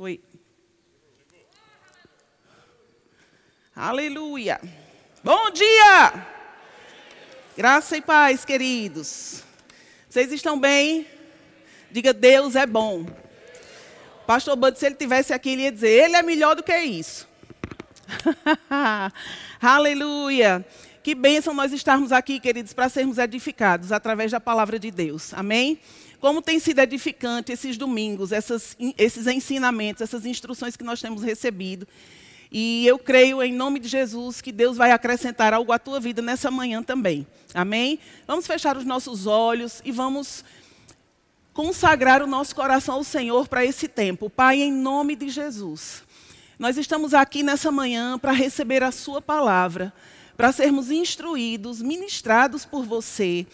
Oi. Aleluia. Bom dia! Graça e paz, queridos. Vocês estão bem? Diga, Deus é bom. Pastor Bud, se ele tivesse aqui, ele ia dizer, ele é melhor do que isso. Aleluia. Que bênção nós estarmos aqui, queridos, para sermos edificados através da palavra de Deus. Amém? Como tem sido edificante esses domingos, essas, esses ensinamentos, essas instruções que nós temos recebido. E eu creio, em nome de Jesus, que Deus vai acrescentar algo à tua vida nessa manhã também. Amém? Vamos fechar os nossos olhos e vamos consagrar o nosso coração ao Senhor para esse tempo. Pai, em nome de Jesus. Nós estamos aqui nessa manhã para receber a Sua palavra, para sermos instruídos, ministrados por você.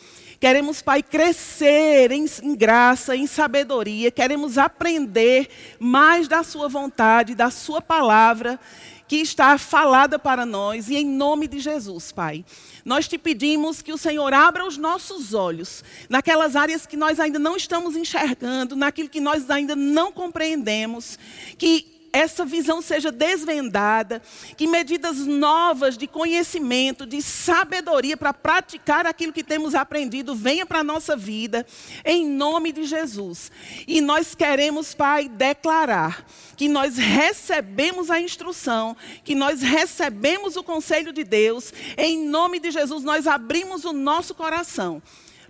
Queremos, Pai, crescer em, em, graça, em sabedoria. Queremos aprender mais da Sua vontade, da Sua palavra que está falada para nós. E em nome de Jesus, Pai, nós te pedimos que o Senhor abra os nossos olhos naquelas áreas que nós ainda não estamos enxergando, naquilo que nós ainda não compreendemos. Que essa visão seja desvendada, que medidas novas de conhecimento, de sabedoria para praticar aquilo que temos aprendido venha para a nossa vida, em nome de Jesus. E nós queremos, Pai, declarar que nós recebemos a instrução, que nós recebemos o conselho de Deus, em nome de Jesus, nós abrimos o nosso coração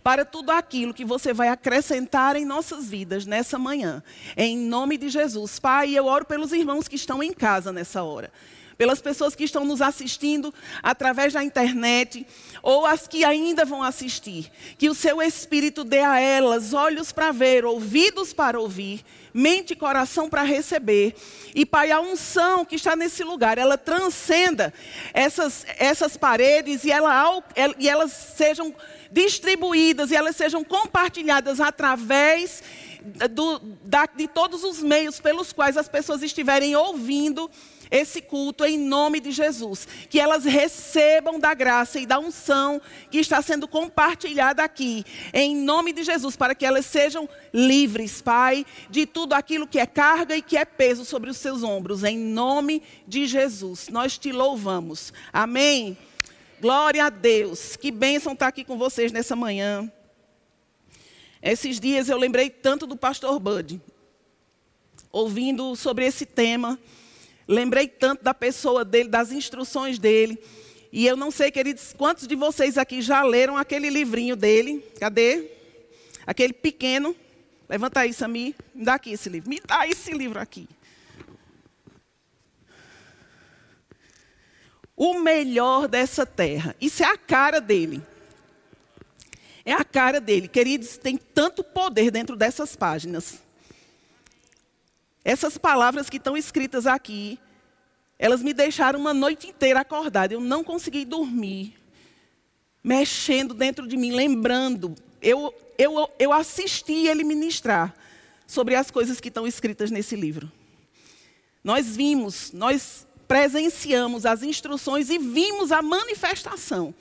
para tudo aquilo que você vai acrescentar em nossas vidas nessa manhã. Em nome de Jesus. Pai, eu oro pelos irmãos que estão em casa nessa hora. Pelas pessoas que estão nos assistindo através da internet, ou as que ainda vão assistir. Que o seu Espírito dê a elas olhos para ver, ouvidos para ouvir, mente e coração para receber. E, Pai, a unção que está nesse lugar, ela transcenda essas, essas paredes e, ela, e elas sejam distribuídas e elas sejam compartilhadas através do, da, de todos os meios pelos quais as pessoas estiverem ouvindo esse culto em nome de Jesus. Que elas recebam da graça e da unção que está sendo compartilhada aqui, em nome de Jesus, para que elas sejam livres, Pai, de tudo aquilo que é carga e que é peso sobre os seus ombros, em nome de Jesus. Nós te louvamos. Amém. Glória a Deus. Que bênção estar aqui com vocês nessa manhã. Esses dias eu lembrei tanto do pastor Bud, ouvindo sobre esse tema. Lembrei tanto da pessoa dele, das instruções dele. E eu não sei, queridos, quantos de vocês aqui já leram aquele livrinho dele? Cadê? Aquele pequeno. Levanta aí, Sami. Me dá aqui esse livro. Me dá esse livro aqui. o melhor dessa terra. Isso é a cara dele. É a cara dele. Queridos, tem tanto poder dentro dessas páginas. Essas palavras que estão escritas aqui, elas me deixaram uma noite inteira acordada. Eu não consegui dormir, mexendo dentro de mim, lembrando. Eu, eu, eu assisti ele ministrar sobre as coisas que estão escritas nesse livro. Nós vimos, nós presenciamos as instruções e vimos a manifestação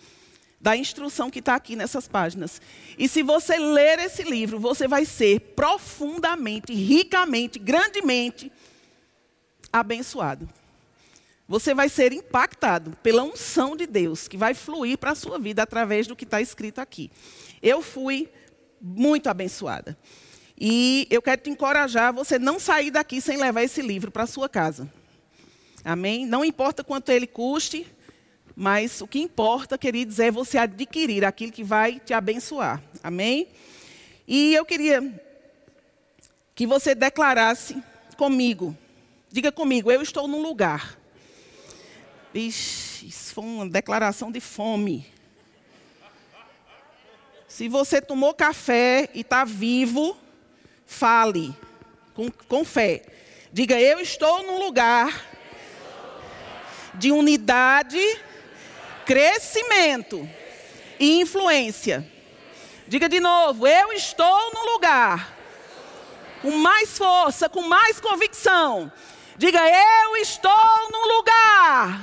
da instrução que está aqui nessas páginas. E se você ler esse livro, você vai ser profundamente, ricamente, grandemente abençoado. Você vai ser impactado pela unção de Deus que vai fluir para a sua vida através do que está escrito aqui. Eu fui muito abençoada. E eu quero te encorajar a você não sair daqui sem levar esse livro para a sua casa. Amém? Não importa quanto ele custe, mas o que importa, queridos, é você adquirir aquilo que vai te abençoar. Amém? E eu queria que você declarasse comigo. Diga comigo, eu estou num lugar. Ixi, isso foi uma declaração de fome. Se você tomou café e está vivo, fale com, com fé. Diga, eu estou num lugar de unidade, crescimento e influência. Diga de novo, eu estou no lugar com mais força, com mais convicção. Diga, eu estou no lugar.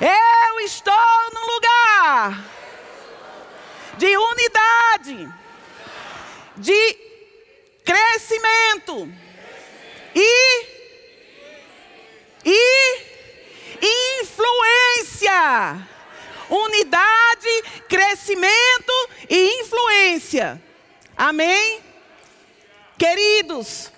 Eu estou no lugar de unidade, de crescimento e e Aleluia! Unidade, crescimento e influência. Amém? Queridos,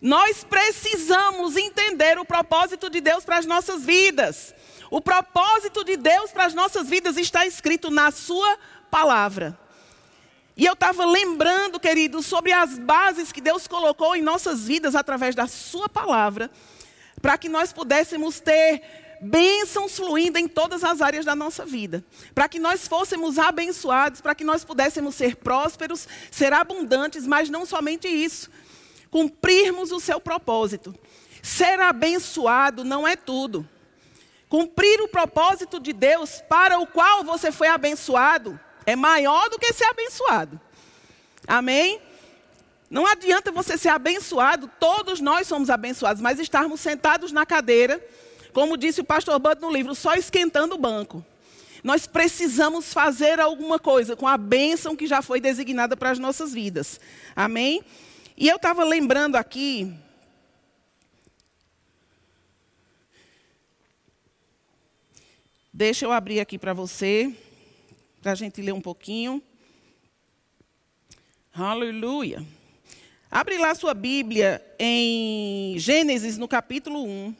nós precisamos entender o propósito de Deus para as nossas vidas. O propósito de Deus para as nossas vidas está escrito na Sua palavra. E eu estava lembrando, queridos, sobre as bases que Deus colocou em nossas vidas através da Sua palavra, para que nós pudéssemos ter bênçãos fluindo em todas as áreas da nossa vida. Para que nós fôssemos abençoados, para que nós pudéssemos ser prósperos, ser abundantes, mas não somente isso, cumprirmos o seu propósito. Ser abençoado não é tudo. Cumprir o propósito de Deus para o qual você foi abençoado é maior do que ser abençoado. Amém? Não adianta você ser abençoado, todos nós somos abençoados, mas estarmos sentados na cadeira, como disse o pastor Bud no livro, só esquentando o banco. Nós precisamos fazer alguma coisa com a bênção que já foi designada para as nossas vidas. Amém? E eu estava lembrando aqui. Deixa eu abrir aqui para você para a gente ler um pouquinho. Aleluia. Abre lá sua Bíblia em Gênesis, no capítulo 1.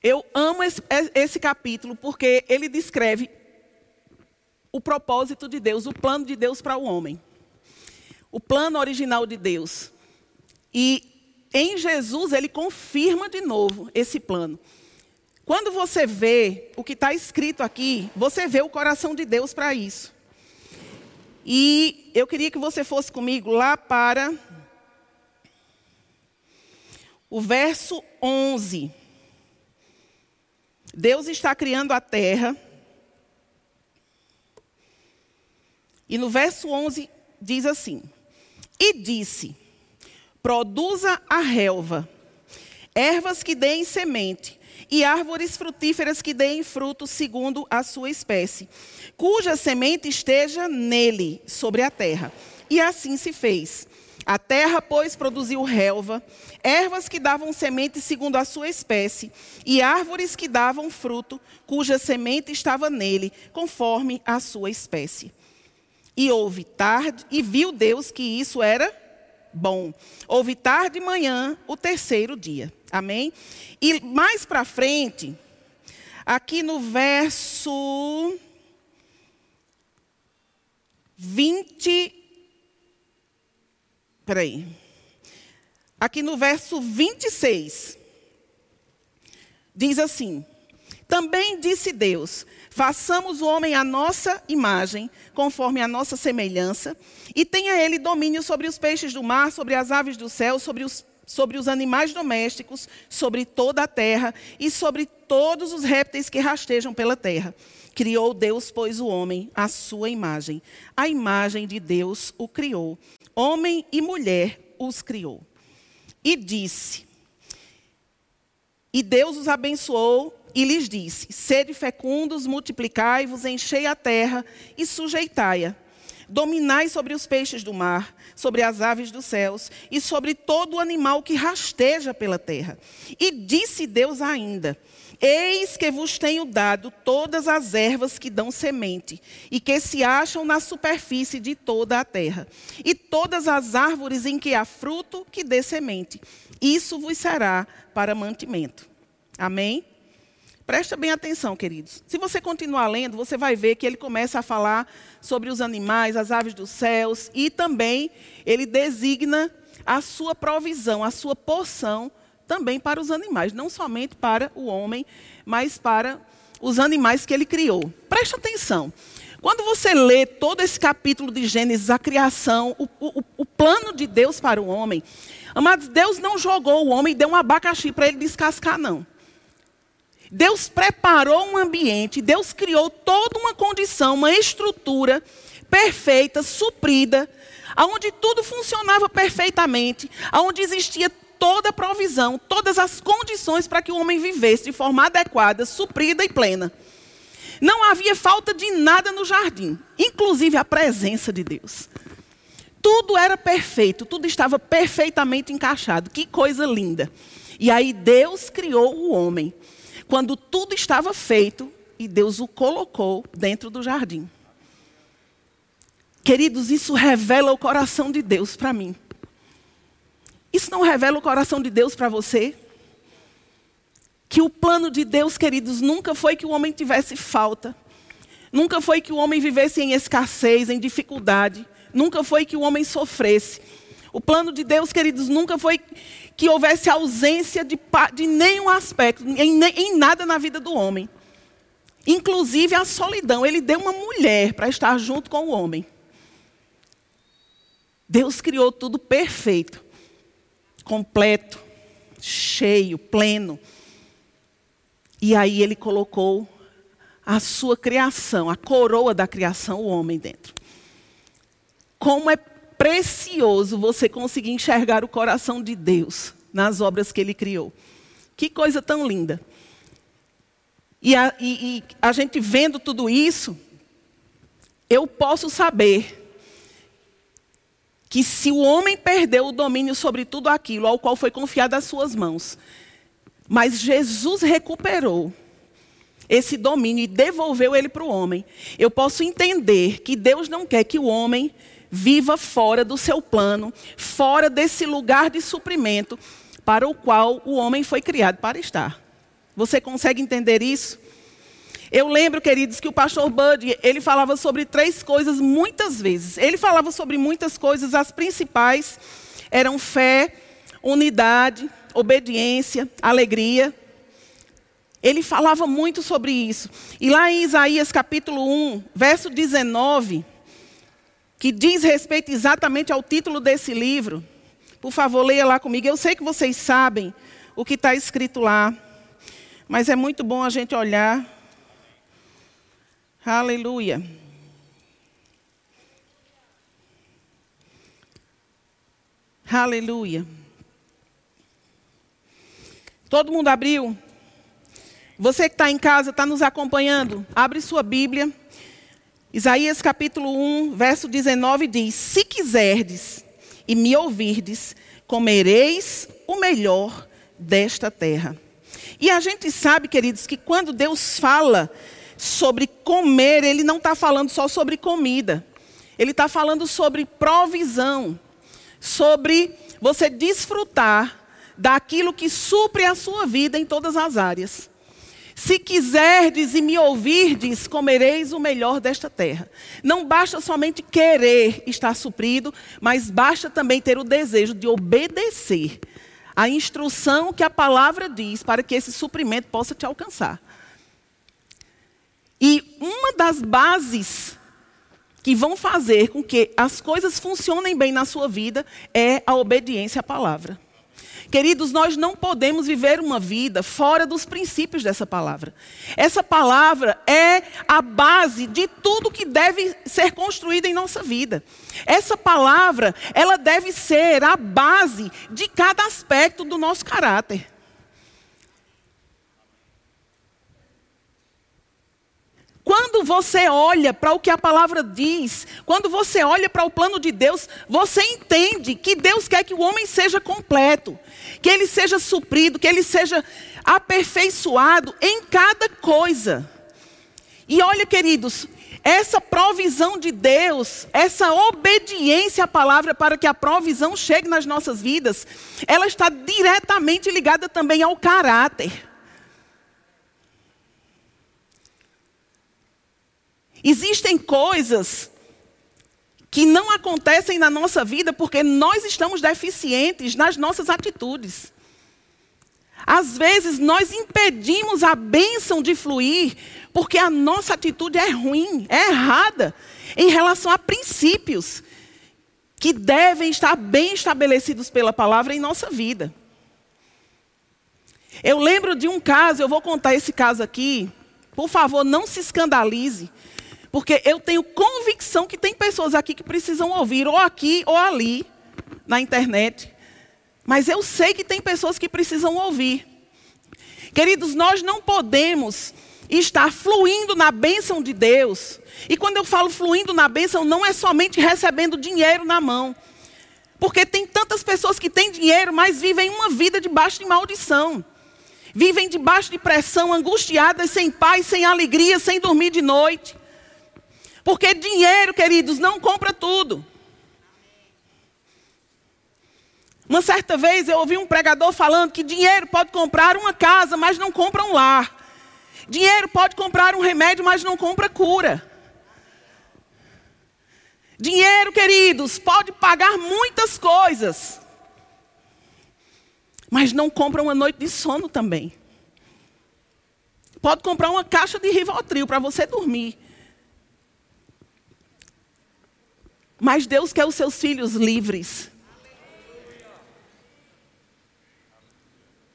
Eu amo esse, esse, capítulo porque ele descreve o propósito de Deus, o plano de Deus para o homem. O plano original de Deus. E em Jesus, ele confirma de novo esse plano. Quando você vê o que está escrito aqui, você vê o coração de Deus para isso. E eu queria que você fosse comigo lá para o verso 11. Deus está criando a terra. E no verso 11 diz assim: E disse: produza a relva, ervas que deem semente, e árvores frutíferas que deem fruto segundo a sua espécie, cuja semente esteja nele, sobre a terra. E assim se fez. A terra, pois, produziu relva, ervas que davam semente segundo a sua espécie, e árvores que davam fruto, cuja semente estava nele, conforme a sua espécie. E houve tarde, e viu Deus que isso era bom. Houve tarde e manhã o terceiro dia. Amém? E mais para frente, aqui no verso 20. Peraí. Aqui no verso 26. Diz assim: Também disse Deus: Façamos o homem à nossa imagem, conforme a nossa semelhança, e tenha ele domínio sobre os peixes do mar, sobre as aves do céu, sobre os, sobre os animais domésticos, sobre toda a terra e sobre todos os répteis que rastejam pela terra. Criou Deus, pois, o homem à sua imagem. A imagem de Deus o criou. Homem e mulher os criou. E disse: E Deus os abençoou e lhes disse: Sede fecundos, multiplicai-vos, enchei a terra e sujeitai-a. Dominai sobre os peixes do mar, sobre as aves dos céus e sobre todo animal que rasteja pela terra. E disse Deus ainda: Eis que vos tenho dado todas as ervas que dão semente e que se acham na superfície de toda a terra, e todas as árvores em que há fruto que dê semente. Isso vos será para mantimento. Amém? Presta bem atenção, queridos. Se você continuar lendo, você vai ver que ele começa a falar sobre os animais, as aves dos céus, e também ele designa a sua provisão, a sua porção também para os animais, não somente para o homem, mas para os animais que ele criou. Presta atenção. Quando você lê todo esse capítulo de Gênesis, a criação, o, o, o plano de Deus para o homem, amados, Deus não jogou o homem e deu um abacaxi para ele descascar, não. Deus preparou um ambiente, Deus criou toda uma condição, uma estrutura perfeita, suprida, aonde tudo funcionava perfeitamente, aonde existia toda a provisão, todas as condições para que o homem vivesse de forma adequada, suprida e plena. Não havia falta de nada no jardim, inclusive a presença de Deus. tudo era perfeito, tudo estava perfeitamente encaixado. Que coisa linda. E aí Deus criou o homem. Quando tudo estava feito, e Deus o colocou dentro do jardim. Queridos, isso revela o coração de Deus para mim. Isso não revela o coração de Deus para você? Que o plano de Deus, queridos, nunca foi que o homem tivesse falta. Nunca foi que o homem vivesse em escassez, em dificuldade. Nunca foi que o homem sofresse. O plano de Deus, queridos, nunca foi que houvesse ausência de, de nenhum aspecto, em, em nada na vida do homem. Inclusive a solidão. Ele deu uma mulher para estar junto com o homem. Deus criou tudo perfeito, completo, cheio, pleno. E aí ele colocou a sua criação, a coroa da criação, o homem dentro. Como é precioso você conseguir enxergar o coração de Deus nas obras que ele criou. Que coisa tão linda. E a, e, e a gente vendo tudo isso, eu posso saber que se o homem perdeu o domínio sobre tudo aquilo ao qual foi confiado às suas mãos, mas Jesus recuperou esse domínio e devolveu ele para o homem, eu posso entender que Deus não quer que o homem viva fora do seu plano, fora desse lugar de suprimento para o qual o homem foi criado para estar. Você consegue entender isso? Eu lembro, queridos, que o pastor Bud, ele falava sobre três coisas muitas vezes. Ele falava sobre muitas coisas, as principais eram fé, unidade, obediência, alegria. Ele falava muito sobre isso. E lá em Isaías capítulo 1, verso 19, que diz respeito exatamente ao título desse livro. Por favor, leia lá comigo. Eu sei que vocês sabem o que está escrito lá, mas é muito bom a gente olhar Aleluia. Aleluia. Todo mundo abriu? Você que está em casa, está nos acompanhando, abre sua Bíblia. Isaías capítulo 1, verso 19 diz: Se quiserdes e me ouvirdes, comereis o melhor desta terra. E a gente sabe, queridos, que quando Deus fala sobre comer, ele não está falando só sobre comida. Ele está falando sobre provisão, sobre você desfrutar daquilo que supre a sua vida em todas as áreas. Se quiserdes e me ouvirdes, comereis o melhor desta terra. Não basta somente querer estar suprido, mas basta também ter o desejo de obedecer a instrução que a palavra diz para que esse suprimento possa te alcançar. E uma das bases que vão fazer com que as coisas funcionem bem na sua vida é a obediência à palavra. Queridos, nós não podemos viver uma vida fora dos princípios dessa palavra. Essa palavra é a base de tudo que deve ser construído em nossa vida. Essa palavra, ela deve ser a base de cada aspecto do nosso caráter. Quando você olha para o que a palavra diz, quando você olha para o plano de Deus, você entende que Deus quer que o homem seja completo, que ele seja suprido, que ele seja aperfeiçoado em cada coisa. E olha, queridos, essa provisão de Deus, essa obediência à palavra para que a provisão chegue nas nossas vidas, ela está diretamente ligada também ao caráter. Existem coisas que não acontecem na nossa vida porque nós estamos deficientes nas nossas atitudes. Às vezes nós impedimos a bênção de fluir porque a nossa atitude é ruim, é errada em relação a princípios que devem estar bem estabelecidos pela palavra em nossa vida. Eu lembro de um caso, eu vou contar esse caso aqui. Por favor, não se escandalize. Porque eu tenho convicção que tem pessoas aqui que precisam ouvir, ou aqui ou ali, na internet. Mas eu sei que tem pessoas que precisam ouvir. Queridos, nós não podemos estar fluindo na bênção de Deus. E quando eu falo fluindo na bênção, não é somente recebendo dinheiro na mão. Porque tem tantas pessoas que têm dinheiro, mas vivem uma vida debaixo de maldição. Vivem debaixo de pressão, angustiadas, sem paz, sem alegria, sem dormir de noite. Porque dinheiro, queridos, não compra tudo. Uma certa vez eu ouvi um pregador falando que dinheiro pode comprar uma casa, mas não compra um lar. Dinheiro pode comprar um remédio, mas não compra cura. Dinheiro, queridos, pode pagar muitas coisas, mas não compra uma noite de sono também. Pode comprar uma caixa de Rivotril para você dormir. Mas Deus quer os seus filhos livres.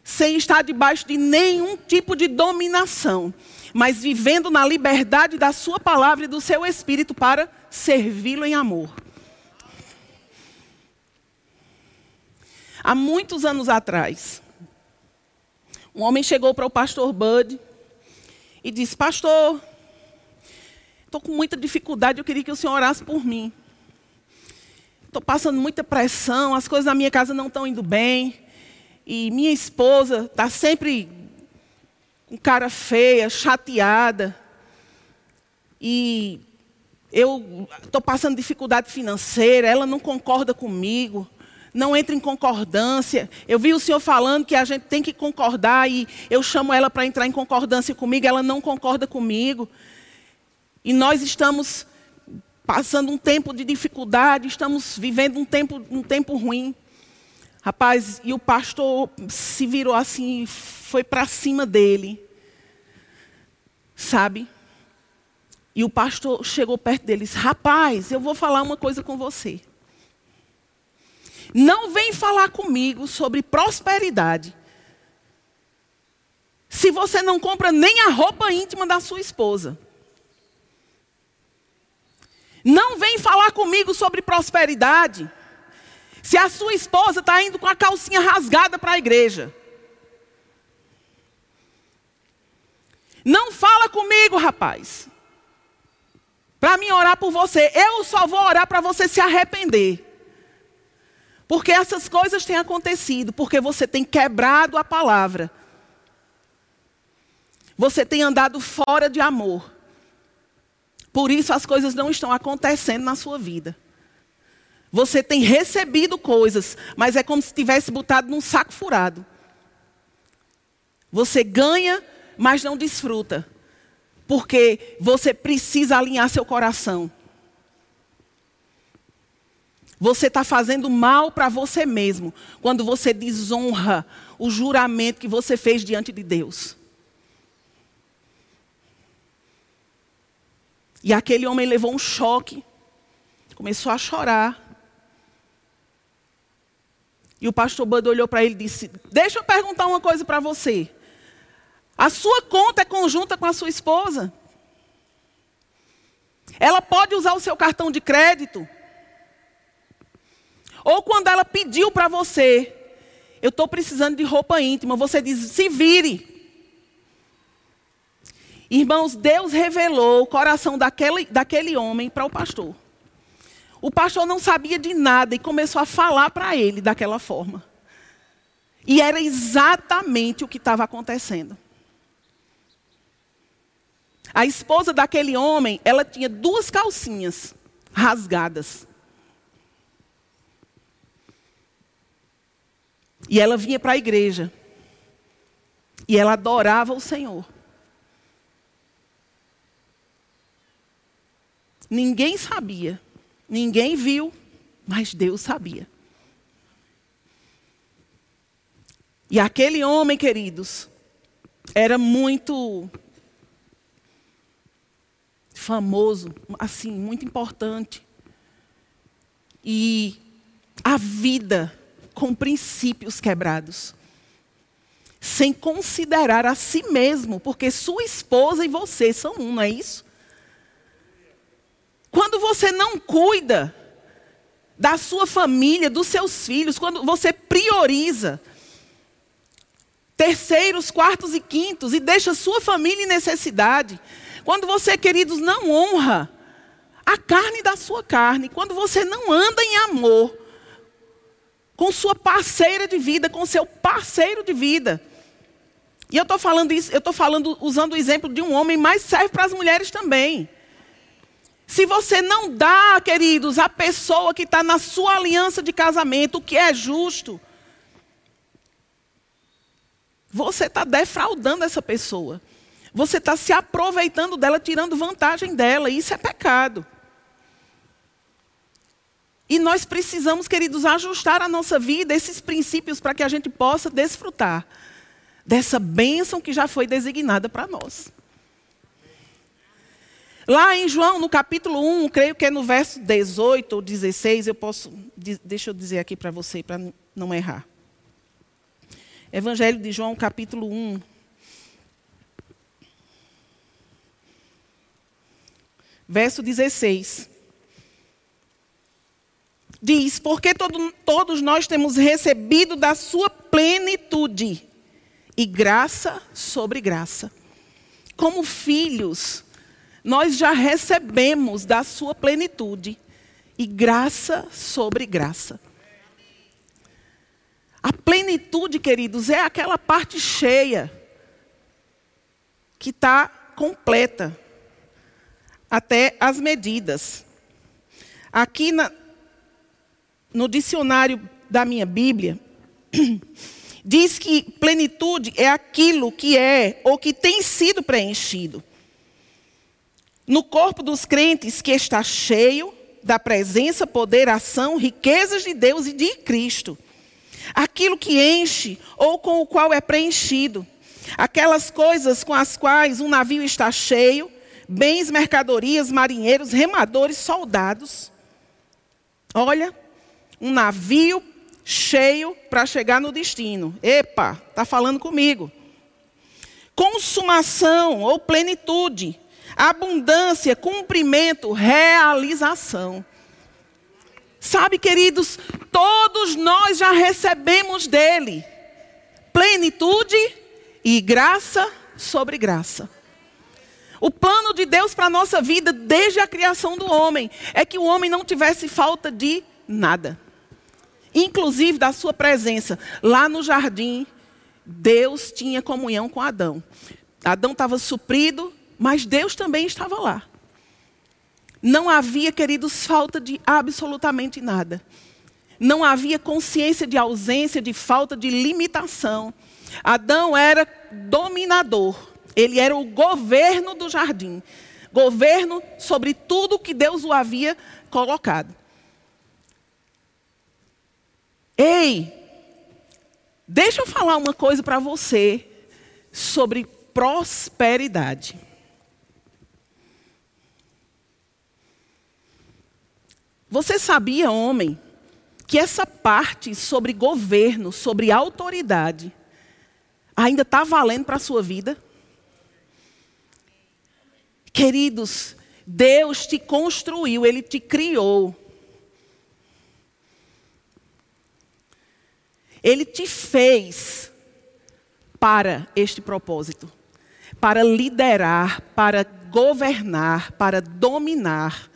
Sem estar debaixo de nenhum tipo de dominação, mas vivendo na liberdade da Sua palavra e do seu espírito para servi-lo em amor. Há muitos anos atrás, um homem chegou para o pastor Bud e disse: Pastor, estou com muita dificuldade, eu queria que o senhor orasse por mim. Estou passando muita pressão, as coisas na minha casa não estão indo bem. E minha esposa está sempre com cara feia, chateada. E eu estou passando dificuldade financeira, ela não concorda comigo, não entra em concordância. Eu vi o senhor falando que a gente tem que concordar e eu chamo ela para entrar em concordância comigo, ela não concorda comigo. E nós estamos passando um tempo de dificuldade, estamos vivendo um tempo, um tempo ruim. Rapaz, e o pastor se virou assim, foi para cima dele. Sabe? E o pastor chegou perto dele e disse: Rapaz, eu vou falar uma coisa com você. Não vem falar comigo sobre prosperidade. Se você não compra nem a roupa íntima da sua esposa. Não vem falar comigo sobre prosperidade. Se a sua esposa está indo com a calcinha rasgada para a igreja. Não fala comigo, rapaz. Para mim orar por você. Eu só vou orar para você se arrepender. Porque essas coisas têm acontecido. Porque você tem quebrado a palavra. Você tem andado fora de amor. Por isso as coisas não estão acontecendo na sua vida. Você tem recebido coisas, mas é como se tivesse botado num saco furado. Você ganha, mas não desfruta. Porque você precisa alinhar seu coração. Você está fazendo mal para você mesmo quando você desonra o juramento que você fez diante de Deus. E aquele homem levou um choque, começou a chorar. E o pastor Bud olhou para ele e disse: Deixa eu perguntar uma coisa para você. A sua conta é conjunta com a sua esposa? Ela pode usar o seu cartão de crédito? Ou quando ela pediu para você, eu estou precisando de roupa íntima, você diz: se vire. Irmãos, Deus revelou o coração daquele, daquele homem para o pastor. O pastor não sabia de nada e começou a falar para ele daquela forma. E era exatamente o que estava acontecendo. A esposa daquele homem, ela tinha duas calcinhas rasgadas. E ela vinha para a igreja. E ela adorava o Senhor. Ninguém sabia, ninguém viu, mas Deus sabia. E aquele homem, queridos, era muito famoso, assim, muito importante. E a vida com princípios quebrados. Sem considerar a si mesmo, porque sua esposa e você são um, não é isso? Quando você não cuida da sua família, dos seus filhos, quando você prioriza terceiros, quartos e quintos e deixa sua família em necessidade. Quando você, queridos, não honra a carne da sua carne, quando você não anda em amor com sua parceira de vida, com seu parceiro de vida. E eu estou falando isso, eu estou falando usando o exemplo de um homem, mas serve para as mulheres também. Se você não dá, queridos, a pessoa que está na sua aliança de casamento o que é justo, você está defraudando essa pessoa. Você está se aproveitando dela, tirando vantagem dela. Isso é pecado. E nós precisamos, queridos, ajustar a nossa vida, esses princípios, para que a gente possa desfrutar dessa bênção que já foi designada para nós. Lá em João, no capítulo 1, creio que é no verso 18 ou 16, eu posso. Deixa eu dizer aqui para você, para não errar. Evangelho de João, capítulo 1. Verso 16. Diz: Porque todo, todos nós temos recebido da sua plenitude, e graça sobre graça. Como filhos, nós já recebemos da sua plenitude, e graça sobre graça. A plenitude, queridos, é aquela parte cheia que está completa até as medidas. Aqui na, no dicionário da minha Bíblia, diz que plenitude é aquilo que é ou que tem sido preenchido. No corpo dos crentes que está cheio da presença, poder, ação, riquezas de Deus e de Cristo aquilo que enche ou com o qual é preenchido, aquelas coisas com as quais um navio está cheio, bens, mercadorias, marinheiros, remadores, soldados. Olha, um navio cheio para chegar no destino. Epa, está falando comigo. Consumação ou plenitude, abundância, cumprimento, realização. Sabe, queridos, todos nós já recebemos dele plenitude e graça sobre graça. O plano de Deus para a nossa vida, desde a criação do homem, é que o homem não tivesse falta de nada, inclusive da sua presença. Lá no jardim, Deus tinha comunhão com Adão. Adão estava suprido, mas Deus também estava lá. Não havia, queridos, falta de absolutamente nada. Não havia consciência de ausência, de falta, de limitação. Adão era dominador. Ele era o governo do jardim. Governo sobre tudo que Deus o havia colocado. Ei, deixa eu falar uma coisa para você sobre prosperidade. Você sabia, homem, que essa parte sobre governo, sobre autoridade, ainda está valendo para a sua vida? Queridos, Deus te construiu, Ele te criou. Ele te fez para este propósito para liderar, para governar, para dominar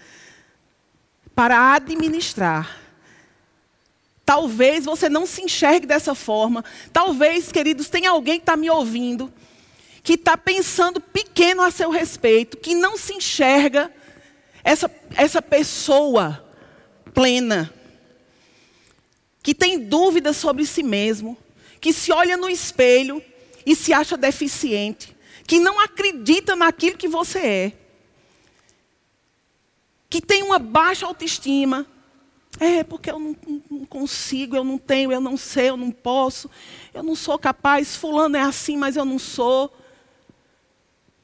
para administrar. Talvez você não se enxergue dessa forma. Talvez, queridos, tenha alguém que está me ouvindo, que está pensando pequeno a seu respeito, que não se enxerga essa, essa pessoa plena, que tem dúvidas sobre si mesmo, que se olha no espelho e se acha deficiente, que não acredita naquilo que você é que tem uma baixa autoestima. É, porque eu não, não, consigo, eu não tenho, eu não sei, eu não posso, eu não sou capaz. Fulano é assim, mas eu não sou.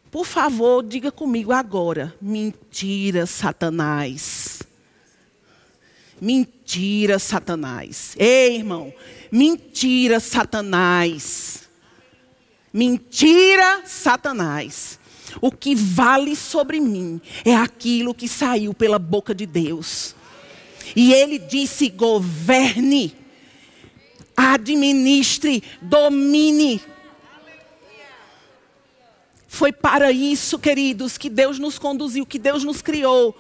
Por favor, diga comigo agora: mentira, Satanás. Mentira, Satanás. Ei, irmão, mentira, Satanás. Mentira, Satanás. O que vale sobre mim é aquilo que saiu pela boca de Deus. E ele disse: governe, administre, domine. Foi para isso, queridos, que Deus nos conduziu, que Deus nos criou,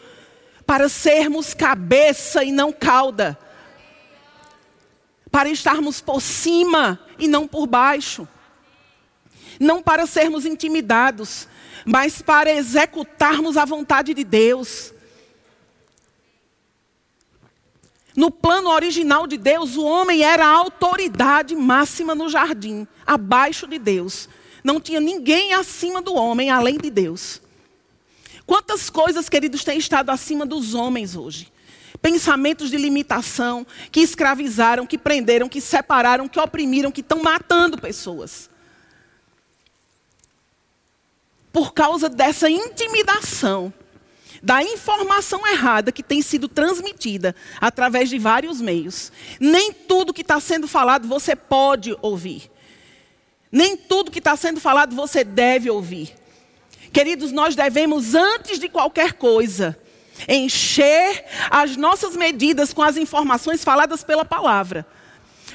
para sermos cabeça e não cauda, para estarmos por cima e não por baixo, não para sermos intimidados, mas para executarmos a vontade de Deus. No plano original de Deus, o homem era a autoridade máxima no jardim, abaixo de Deus. Não tinha ninguém acima do homem, além de Deus. Quantas coisas, queridos, têm estado acima dos homens hoje? Pensamentos de limitação que escravizaram, que prenderam, que separaram, que oprimiram, que estão matando pessoas. Por causa dessa intimidação, da informação errada que tem sido transmitida através de vários meios. Nem tudo que está sendo falado você pode ouvir. Nem tudo que está sendo falado você deve ouvir. Queridos, nós devemos, antes de qualquer coisa, encher as nossas medidas com as informações faladas pela palavra.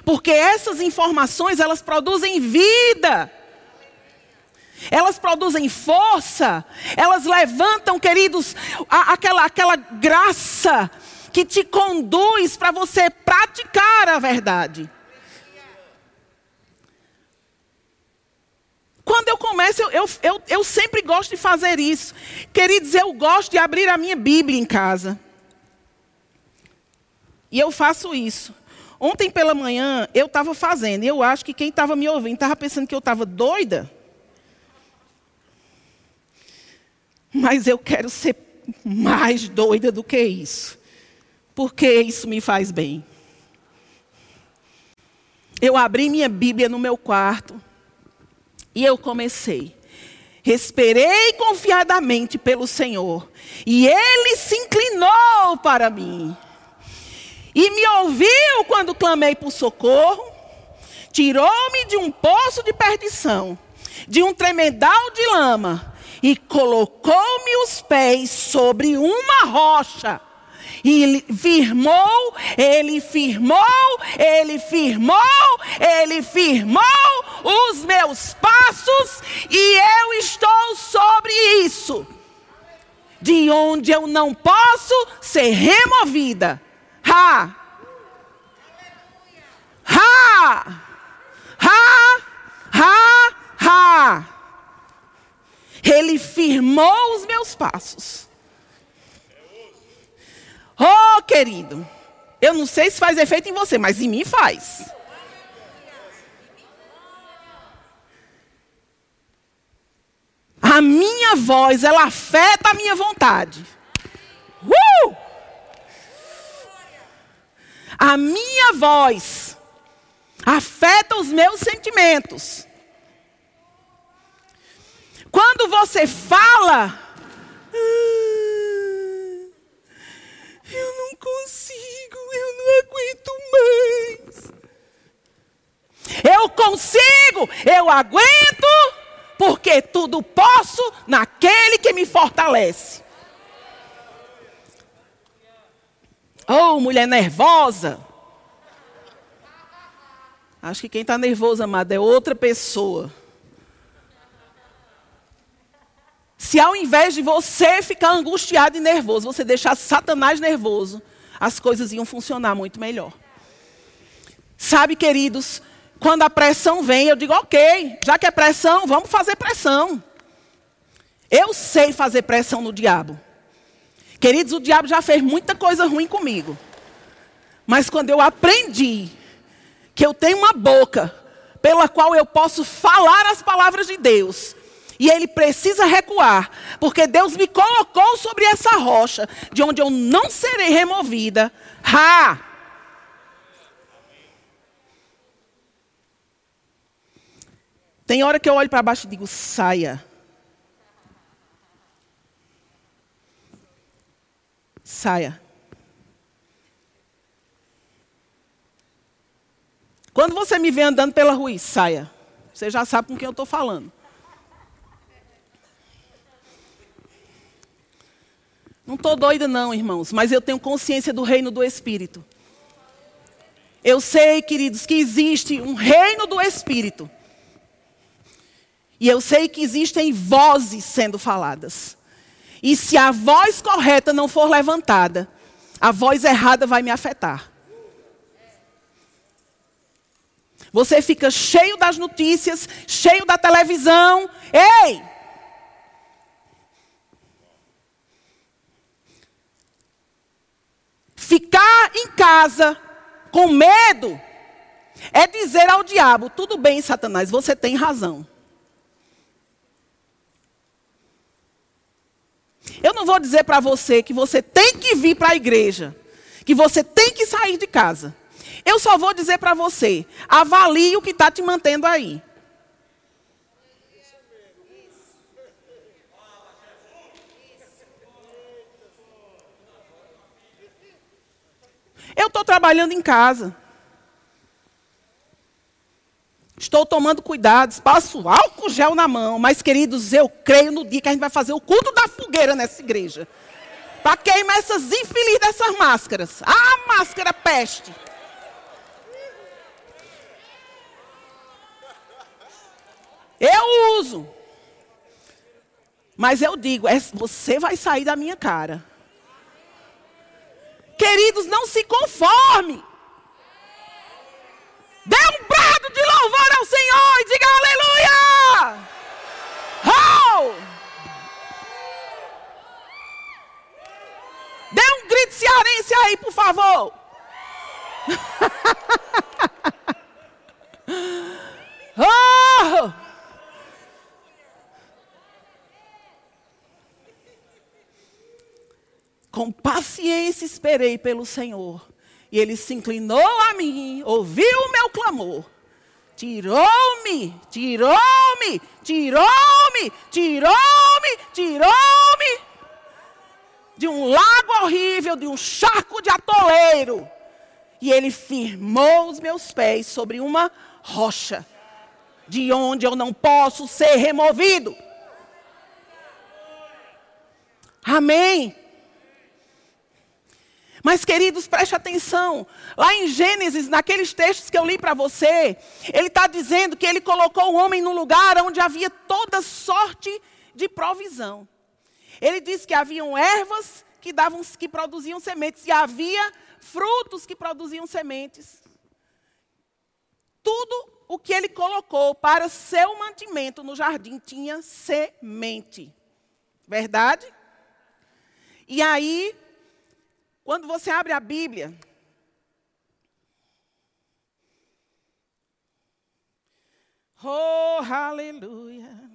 Porque essas informações, elas produzem vida. Elas produzem força, elas levantam, queridos, a, aquela, aquela graça que te conduz para você praticar a verdade. Quando eu começo, eu, eu, eu, eu sempre gosto de fazer isso. Queridos, eu gosto de abrir a minha Bíblia em casa. E eu faço isso. Ontem pela manhã eu estava fazendo, e eu acho que quem estava me ouvindo estava pensando que eu estava doida. Mas eu quero ser mais doida do que isso, porque isso me faz bem. Eu abri minha Bíblia no meu quarto e eu comecei. Esperei confiadamente pelo Senhor, e Ele se inclinou para mim, e me ouviu quando clamei por socorro, tirou-me de um poço de perdição, de um tremedal de lama, e colocou-me os pés sobre uma rocha e ele firmou, ele firmou, ele firmou, ele firmou os meus passos e eu estou sobre isso. De onde eu não posso ser removida. Ha! Ha! Ha! Ha! Ha! Ele firmou os meus passos. Oh, querido, eu não sei se faz efeito em você, mas em mim faz. A minha voz, ela afeta a minha vontade. Uh! A minha voz afeta os meus sentimentos. Quando você fala, eu não consigo, eu não aguento mais. Eu consigo, eu aguento, porque tudo posso naquele que me fortalece. Oh, mulher nervosa. Acho que quem está nervoso, amado, é outra pessoa. Se ao invés de você ficar angustiado e nervoso, você deixar Satanás nervoso, as coisas iam funcionar muito melhor. Sabe, queridos, quando a pressão vem, eu digo, ok, já que é pressão, vamos fazer pressão. Eu sei fazer pressão no diabo. Queridos, o diabo já fez muita coisa ruim comigo. Mas quando eu aprendi que eu tenho uma boca pela qual eu posso falar as palavras de Deus, e ele precisa recuar, porque Deus me colocou sobre essa rocha, de onde eu não serei removida. Ha! Tem hora que eu olho para baixo e digo: saia. Saia. Quando você me vê andando pela rua, saia. Você já sabe com quem eu estou falando. Não estou doida, não, irmãos, mas eu tenho consciência do reino do Espírito. Eu sei, queridos, que existe um reino do Espírito. E eu sei que existem vozes sendo faladas. E se a voz correta não for levantada, a voz errada vai me afetar. Você fica cheio das notícias, cheio da televisão. Ei! Ficar em casa com medo é dizer ao diabo: tudo bem, Satanás, você tem razão. Eu não vou dizer para você que você tem que vir para a igreja, que você tem que sair de casa. Eu só vou dizer para você: avalie o que está te mantendo aí. Eu estou trabalhando em casa. Estou tomando cuidados, passo álcool gel na mão, mas queridos, eu creio no dia que a gente vai fazer o culto da fogueira nessa igreja. Para queimar essas infelizes dessas máscaras. Ah, máscara peste. Eu uso. Mas eu digo, é, você vai sair da minha cara. Queridos, não se conforme. Dê um brado de louvor ao Senhor e diga aleluia! Oh! Dê um grito cearense aí, por favor. oh! Com paciência esperei pelo Senhor e ele se inclinou a mim, ouviu o meu clamor. Tirou-me, tirou-me, tirou-me, tirou-me, tirou-me de um lago horrível, de um charco de atoleiro. E ele firmou os meus pés sobre uma rocha, de onde eu não posso ser removido. Amém. Mas, queridos, preste atenção. Lá em Gênesis, naqueles textos que eu li para você, ele está dizendo que ele colocou o homem num lugar onde havia toda sorte de provisão. Ele diz que haviam ervas que, davam, que produziam sementes e havia frutos que produziam sementes. Tudo o que ele colocou para seu mantimento no jardim tinha semente. Verdade? E aí, quando você abre a Bíblia, oh, aleluia.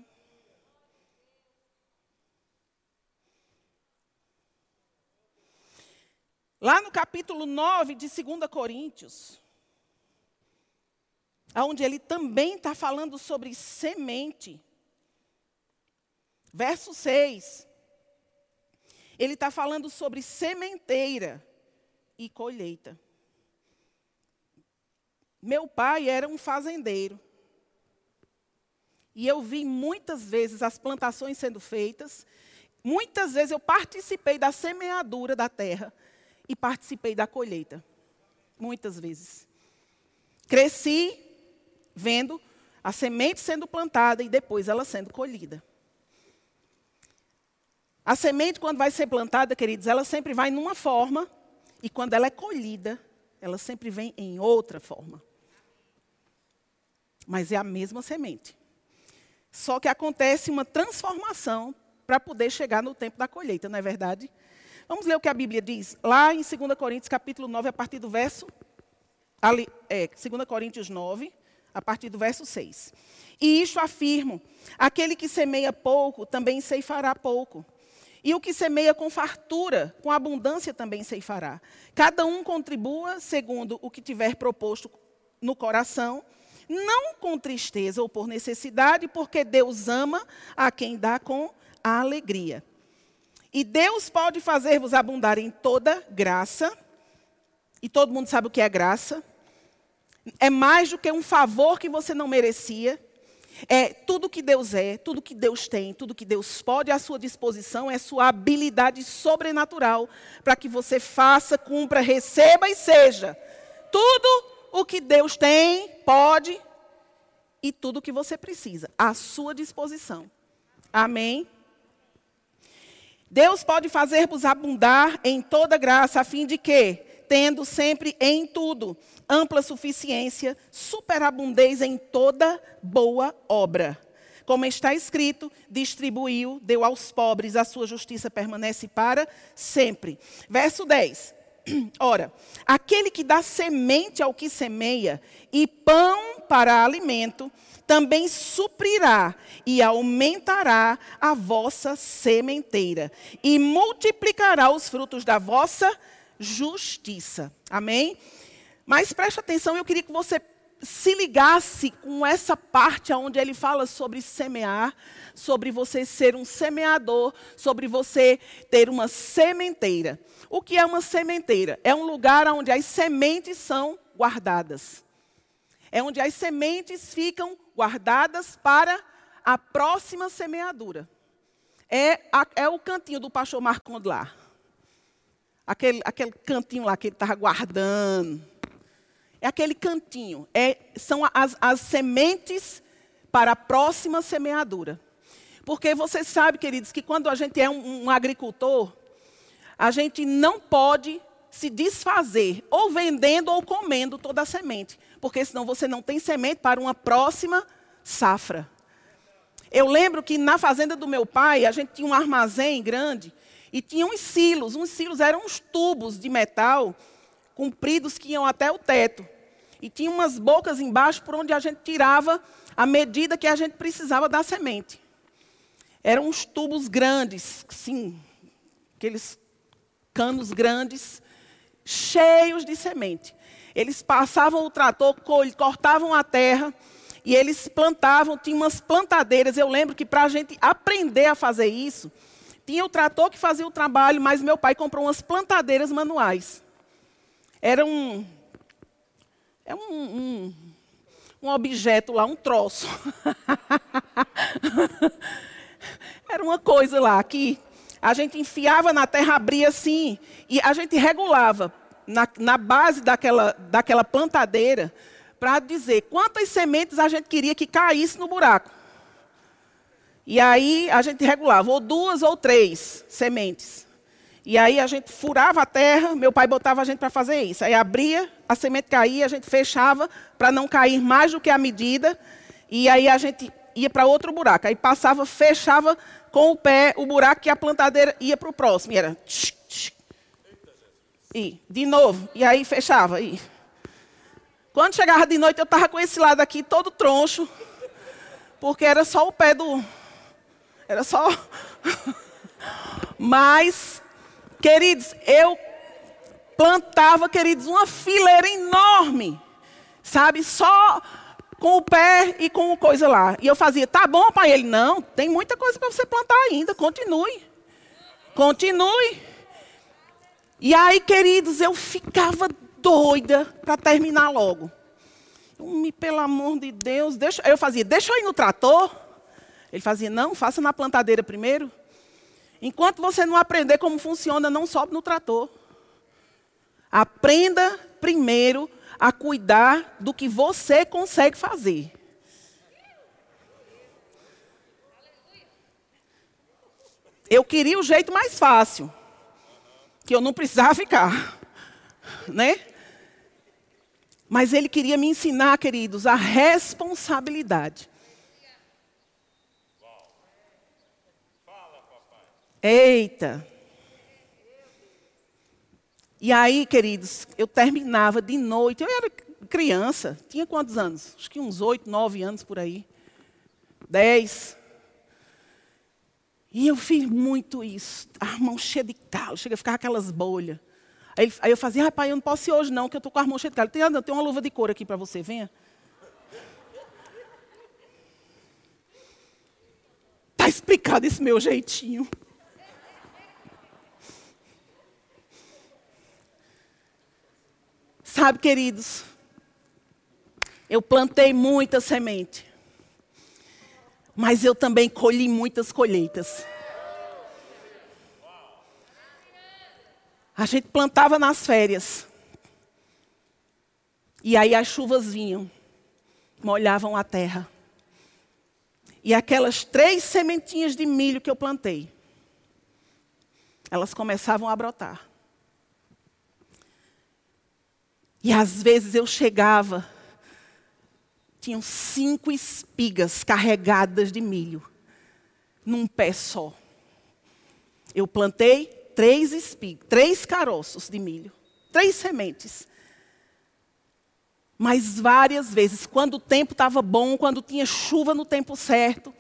Lá no capítulo 9 de 2 Coríntios, onde ele também está falando sobre semente. Verso 6 ele está falando sobre sementeira e colheita. Meu pai era um fazendeiro. E eu vi muitas vezes as plantações sendo feitas. Muitas vezes eu participei da semeadura da terra e participei da colheita. Muitas vezes. Cresci vendo a semente sendo plantada e depois ela sendo colhida. A semente, quando vai ser plantada, queridos, ela sempre vai numa forma, e quando ela é colhida, ela sempre vem em outra forma. Mas é a mesma semente. Só que acontece uma transformação para poder chegar no tempo da colheita, não é verdade? Vamos ler o que a Bíblia diz, lá em 2 Coríntios, capítulo 9, a partir do verso. Ali, é, 2 Coríntios 9, a partir do verso 6. E isto afirmo: aquele que semeia pouco também ceifará pouco. E o que semeia com fartura, com abundância também ceifará. Cada um contribua segundo o que tiver proposto no coração, não com tristeza ou por necessidade, porque Deus ama a quem dá com alegria. E Deus pode fazer-vos abundar em toda graça, e todo mundo sabe o que é graça. É mais do que um favor que você não merecia é tudo que Deus é, tudo que Deus tem, tudo que Deus pode à sua disposição é sua habilidade sobrenatural para que você faça, cumpra, receba e seja tudo o que Deus tem, pode e tudo o que você precisa, à sua disposição. Amém? Deus pode fazer-vos abundar em toda graça, a fim de que, tendo sempre em tudo ampla suficiência, superabundez em toda boa obra. Como está escrito, distribuiu, deu aos pobres, a sua justiça permanece para sempre. Verso 10. Ora, aquele que dá semente ao que semeia e pão para alimento, também suprirá e aumentará a vossa sementeira e multiplicará os frutos da vossa justiça. Amém? Mas preste atenção, eu queria que você se ligasse com essa parte onde ele fala sobre semear, sobre você ser um semeador, sobre você ter uma sementeira. O que é uma sementeira? É um lugar onde as sementes são guardadas. É onde as sementes ficam guardadas para a próxima semeadura. É, a, é o cantinho do pastor Marcondo lá. Aquele, aquele cantinho lá que ele estava guardando. É aquele cantinho. É, são as, as sementes para a próxima semeadura. Porque você sabe, queridos, que quando a gente é um, um agricultor, a gente não pode se desfazer, ou vendendo ou comendo toda a semente porque senão você não tem semente para uma próxima safra. Eu lembro que na fazenda do meu pai, a gente tinha um armazém grande e tinha uns silos. Uns silos eram uns tubos de metal compridos que iam até o teto. E tinha umas bocas embaixo por onde a gente tirava a medida que a gente precisava da semente. Eram uns tubos grandes, sim, aqueles canos grandes, cheios de semente. Eles passavam o trator, cortavam a terra e eles plantavam, tinha umas plantadeiras. Eu lembro que para a gente aprender a fazer isso, tinha o trator que fazia o trabalho, mas meu pai comprou umas plantadeiras manuais. Era um. É um, um, um objeto lá, um troço. Era uma coisa lá que a gente enfiava na terra, abria assim, e a gente regulava na, na base daquela, daquela plantadeira para dizer quantas sementes a gente queria que caísse no buraco. E aí a gente regulava, ou duas ou três sementes. E aí a gente furava a terra, meu pai botava a gente para fazer isso. Aí abria, a semente caía, a gente fechava para não cair mais do que a medida. E aí a gente ia para outro buraco. Aí passava, fechava com o pé o buraco que a plantadeira ia para o próximo. E era e de novo, e aí fechava. E quando chegava de noite, eu estava com esse lado aqui todo troncho, porque era só o pé do. Era só. Mas, queridos, eu plantava, queridos, uma fileira enorme, sabe? Só com o pé e com coisa lá. E eu fazia, tá bom, pai? Ele, não, tem muita coisa para você plantar ainda, continue. Continue. E aí, queridos, eu ficava doida para terminar logo. Pelo amor de Deus, deixa, eu fazia, deixa eu ir no trator. Ele fazia, não, faça na plantadeira primeiro. Enquanto você não aprender como funciona, não sobe no trator. Aprenda primeiro a cuidar do que você consegue fazer. Eu queria o jeito mais fácil que eu não precisava ficar, né? Mas ele queria me ensinar, queridos, a responsabilidade. Eita. E aí, queridos, eu terminava de noite. Eu era criança, tinha quantos anos? Acho que uns oito, nove anos por aí. Dez. E eu fiz muito isso. A mão cheia de calo, chega a ficar aquelas bolhas. Aí, aí eu fazia, rapaz, eu não posso ir hoje não, que eu estou com a mão cheia de calo. Tem, tem uma luva de couro aqui para você, venha. Está explicado esse meu jeitinho. Sabe, queridos, eu plantei muita semente mas eu também colhi muitas colheitas. A gente plantava nas férias. E aí as chuvas vinham. molhavam a terra. E aquelas três sementinhas de milho que eu plantei, elas começavam a brotar. E às vezes eu chegava, tinham cinco espigas carregadas de milho, num pé só. Eu plantei três espigas, três caroços de milho, três sementes. Mas várias vezes, quando o tempo estava bom, quando tinha chuva no tempo certo,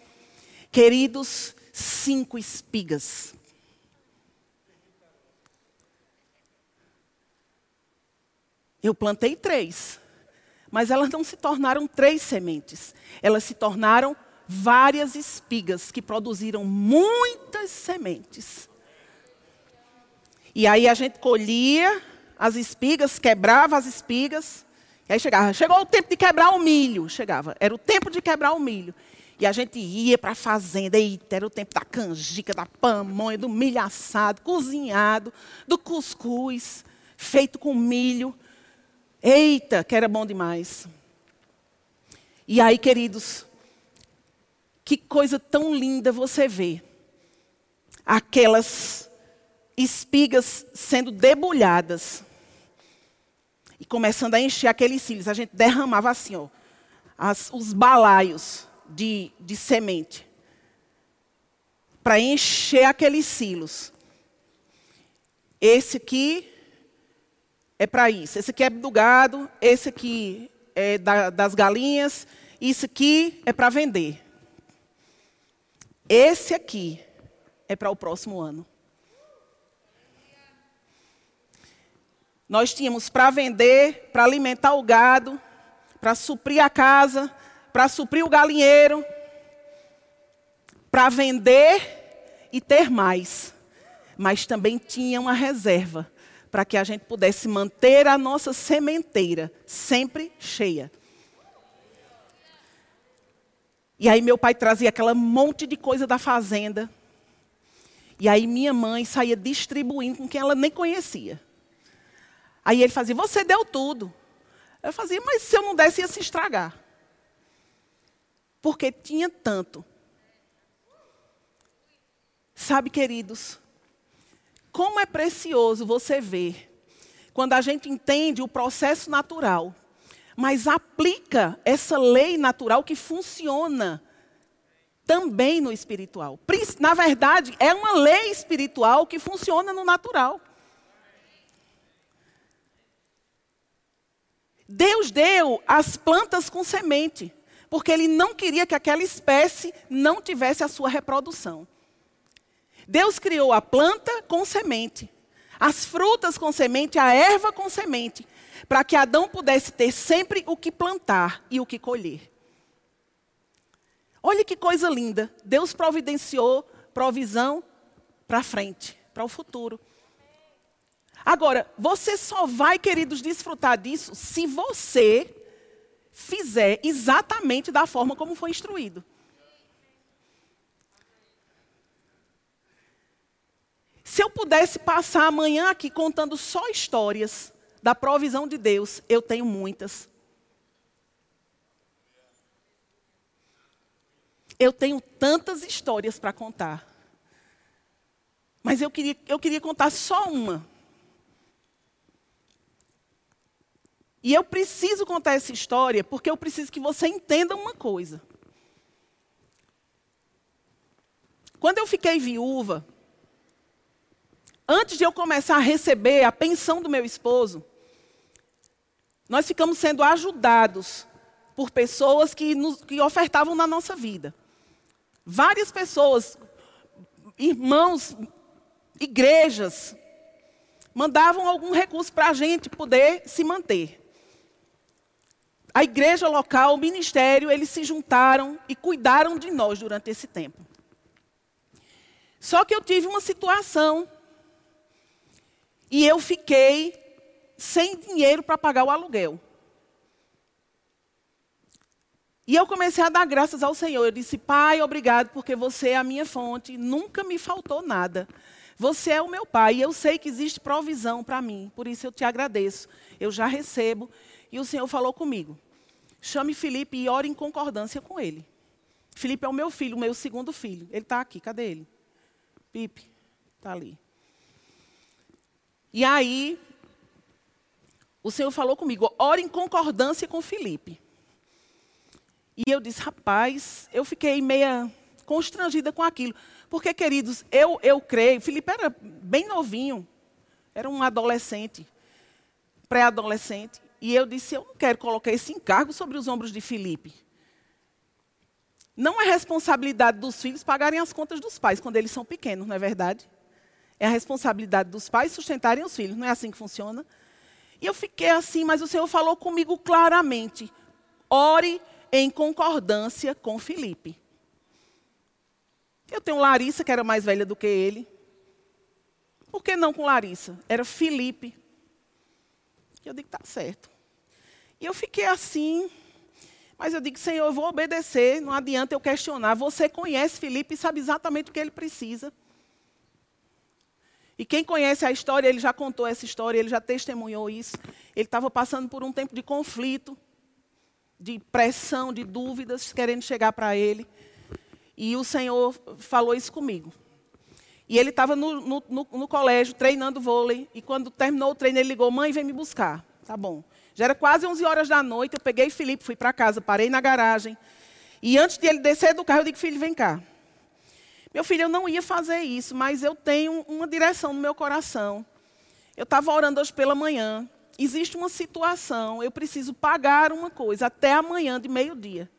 queridos, cinco espigas. Eu plantei três, mas elas não se tornaram três sementes. Elas se tornaram várias espigas que produziram muitas sementes. E aí a gente colhia as espigas, quebrava as espigas e aí chegava, chegou o tempo de quebrar o milho. Chegava, era o tempo de quebrar o milho. E a gente ia para a fazenda, eita, era o tempo da canjica, da pamonha, do milho assado, cozinhado, do cuscuz, feito com milho. Eita, que era bom demais. E aí, queridos, que coisa tão linda você vê. Aquelas espigas sendo debulhadas e começando a encher aqueles cílios. A gente derramava assim, ó, as, os balaios de, de semente para encher aqueles silos. Esse aqui é para isso. Esse aqui é do gado, esse aqui é da, das galinhas, isso aqui é para vender. Esse aqui é para o próximo ano. Nós tínhamos para vender, para alimentar o gado, para suprir a casa, para suprir o galinheiro, para vender e ter mais. Mas também tinha uma reserva para que a gente pudesse manter a nossa sementeira sempre cheia. E aí meu pai trazia aquela monte de coisa da fazenda. E aí minha mãe saía distribuindo com quem ela nem conhecia. Aí ele fazia, você deu tudo. Eu fazia, mas se eu não desse, ia se estragar. Porque tinha tanto. Sabe, queridos, como é precioso você ver quando a gente entende o processo natural, mas aplica essa lei natural que funciona também no espiritual. Na verdade, é uma lei espiritual que funciona no natural. Deus deu as plantas com semente, porque Ele não queria que aquela espécie não tivesse a sua reprodução. Deus criou a planta com semente, as frutas com semente, a erva com semente, para que Adão pudesse ter sempre o que plantar e o que colher. Olha que coisa linda. Deus providenciou provisão para frente, para o futuro. Agora, você só vai, queridos, desfrutar disso se você fizer exatamente da forma como foi instruído. Se eu pudesse passar amanhã aqui contando só histórias da provisão de Deus, eu tenho muitas. Eu tenho tantas histórias para contar. Mas eu queria, eu queria contar só uma. E eu preciso contar essa história porque eu preciso que você entenda uma coisa. Quando eu fiquei viúva, antes de eu começar a receber a pensão do meu esposo, nós ficamos sendo ajudados por pessoas que, nos, que ofertavam na nossa vida. Várias pessoas, irmãos, igrejas, mandavam algum recurso para a gente poder se manter a igreja local, o ministério, eles se juntaram e cuidaram de nós durante esse tempo. Só que eu tive uma situação e eu fiquei sem dinheiro para pagar o aluguel. E eu comecei a dar graças ao Senhor. Eu disse, Pai, obrigado, porque você é a minha fonte, nunca me faltou nada. Você é o meu Pai, e eu sei que existe provisão para mim, por isso eu te agradeço. Eu já recebo. E o Senhor falou comigo: chame Felipe e ore em concordância com ele. Felipe é o meu filho, o meu segundo filho. Ele está aqui, cadê ele? Pipe, está ali. E aí, o Senhor falou comigo, ore em concordância com Felipe. E eu disse, rapaz, eu fiquei meia constrangida com aquilo. Porque, queridos, eu, eu creio, Felipe era bem novinho, era um adolescente, pré-adolescente. E eu disse, eu não quero colocar esse encargo sobre os ombros de Felipe. Não é responsabilidade dos filhos pagarem as contas dos pais quando eles são pequenos, não é verdade? É a responsabilidade dos pais sustentarem os filhos, não é assim que funciona? E eu fiquei assim, mas o Senhor falou comigo claramente: ore em concordância com Felipe. Eu tenho Larissa, que era mais velha do que ele. Por que não com Larissa? Era Felipe. Eu digo, tá certo. E eu fiquei assim, mas eu digo, Senhor, eu vou obedecer, não adianta eu questionar. Você conhece Felipe e sabe exatamente o que ele precisa. E quem conhece a história, ele já contou essa história, ele já testemunhou isso. Ele estava passando por um tempo de conflito, de pressão, de dúvidas, querendo chegar para ele. E o Senhor falou isso comigo. E ele estava no, no, no, no, colégio, treinando vôlei. E quando terminou o treino, ele ligou: Mãe, vem me buscar. Tá bom. Já era quase 11 horas da noite, eu peguei Felipe, fui para casa, parei na garagem. E antes de ele descer do carro, eu digo, filho, vem cá. Meu filho, eu não ia fazer isso, mas eu tenho uma direção no meu coração. Eu estava orando hoje pela manhã. Existe uma situação, eu preciso pagar uma coisa até amanhã de meio-dia.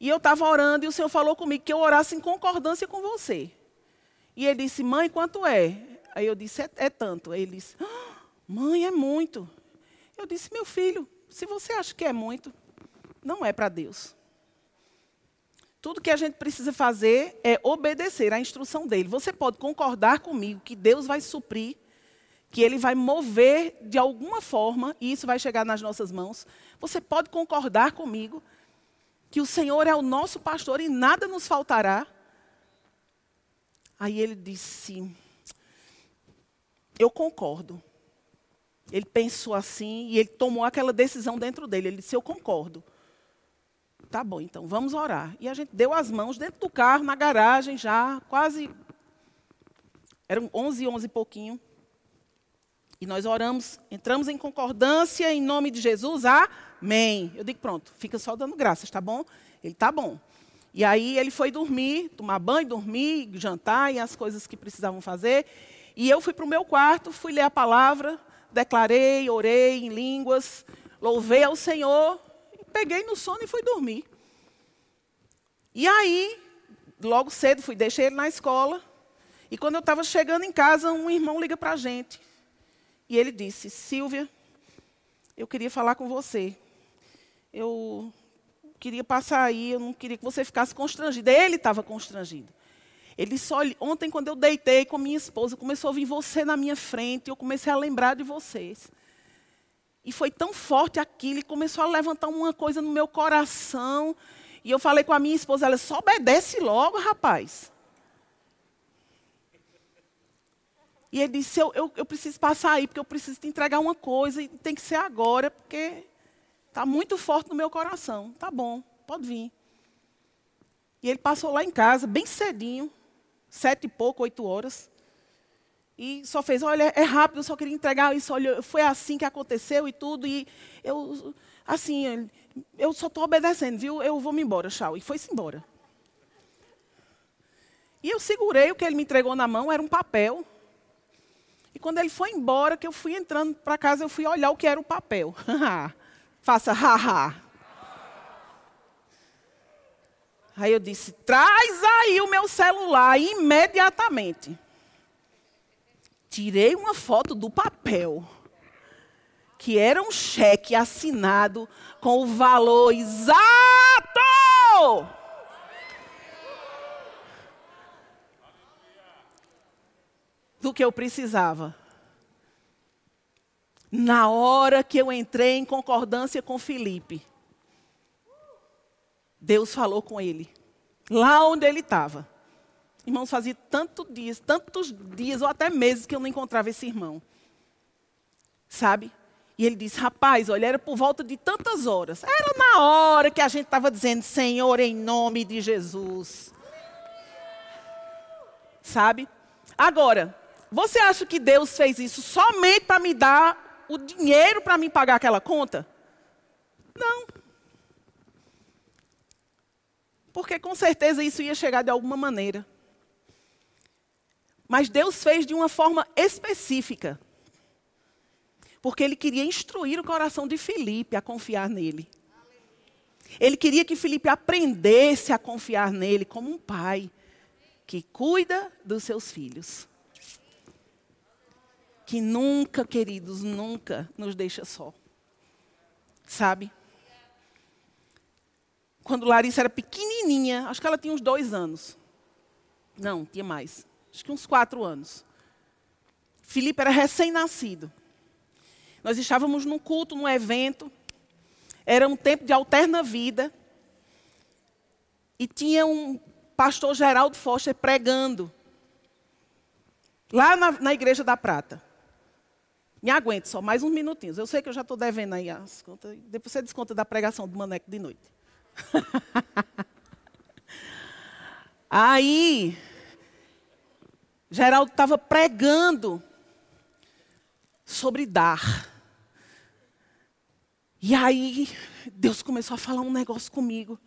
E eu estava orando e o Senhor falou comigo que eu orasse em concordância com você. E ele disse, mãe, quanto é? Aí eu disse, é, é tanto. Aí ele disse, ah, mãe, é muito. Eu disse, meu filho, se você acha que é muito, não é para Deus. Tudo que a gente precisa fazer é obedecer à instrução dele. Você pode concordar comigo que Deus vai suprir, que ele vai mover de alguma forma, e isso vai chegar nas nossas mãos. Você pode concordar comigo que o Senhor é o nosso pastor e nada nos faltará. Aí ele disse: Eu concordo. Ele pensou assim e ele tomou aquela decisão dentro dele. Ele disse: Eu concordo. Tá bom, então vamos orar. E a gente deu as mãos dentro do carro, na garagem, já quase. Eram 11, 11 e pouquinho. E nós oramos, entramos em concordância em nome de Jesus. Amém. Eu digo: Pronto, fica só dando graças, tá bom? Ele tá bom. E aí ele foi dormir, tomar banho, dormir, jantar e as coisas que precisavam fazer. E eu fui para o meu quarto, fui ler a palavra declarei, orei em línguas, louvei ao Senhor, peguei no sono e fui dormir. E aí, logo cedo, fui, deixei ele na escola. E quando eu estava chegando em casa, um irmão liga para a gente. E ele disse: Silvia, eu queria falar com você. Eu queria passar aí, eu não queria que você ficasse constrangida. Ele estava constrangido. Ele só ontem quando eu deitei com minha esposa, começou a ouvir você na minha frente, eu comecei a lembrar de vocês. E foi tão forte aquilo, e começou a levantar uma coisa no meu coração. E eu falei com a minha esposa, ela só obedece logo, rapaz. E ele disse, eu, eu, eu preciso passar aí, porque eu preciso te entregar uma coisa, e tem que ser agora, porque está muito forte no meu coração. Tá bom, pode vir. E ele passou lá em casa, bem cedinho, sete e pouco, oito horas. E só fez, olha, é rápido, eu só queria entregar isso, olha, foi assim que aconteceu e tudo. E eu, assim, eu só estou obedecendo, viu? Eu vou me embora, tchau. E foi-se embora. E eu segurei o que ele me entregou na mão, era um papel. E quando ele foi embora, que eu fui entrando para casa, eu fui olhar o que era o papel. Faça haha. Aí eu disse: traz aí o meu celular imediatamente. Tirei uma foto do papel, que era um cheque assinado com o valor exato do que eu precisava. Na hora que eu entrei em concordância com Felipe, Deus falou com ele, lá onde ele estava. Irmãos, fazia tantos dias, tantos dias ou até meses que eu não encontrava esse irmão. Sabe? E ele disse: Rapaz, olha, era por volta de tantas horas. Era na hora que a gente estava dizendo: Senhor, em nome de Jesus. Sabe? Agora, você acha que Deus fez isso somente para me dar o dinheiro para me pagar aquela conta? Não. Porque com certeza isso ia chegar de alguma maneira. Mas Deus fez de uma forma específica. Porque ele queria instruir o coração de Felipe a confiar nele. Ele queria que Felipe aprendesse a confiar nele como um pai que cuida dos seus filhos que nunca, queridos, nunca nos deixa só. Sabe? Quando Larissa era pequenininha, acho que ela tinha uns dois anos. Não, tinha mais. Acho que uns quatro anos. Felipe era recém-nascido. Nós estávamos num culto, num evento. Era um tempo de alterna vida. E tinha um pastor Geraldo Foster pregando. Lá na, na Igreja da Prata. Me aguente só mais uns minutinhos. Eu sei que eu já estou devendo aí as contas. Depois você desconta da pregação do Maneco de noite. aí, Geraldo estava pregando sobre dar. E aí, Deus começou a falar um negócio comigo.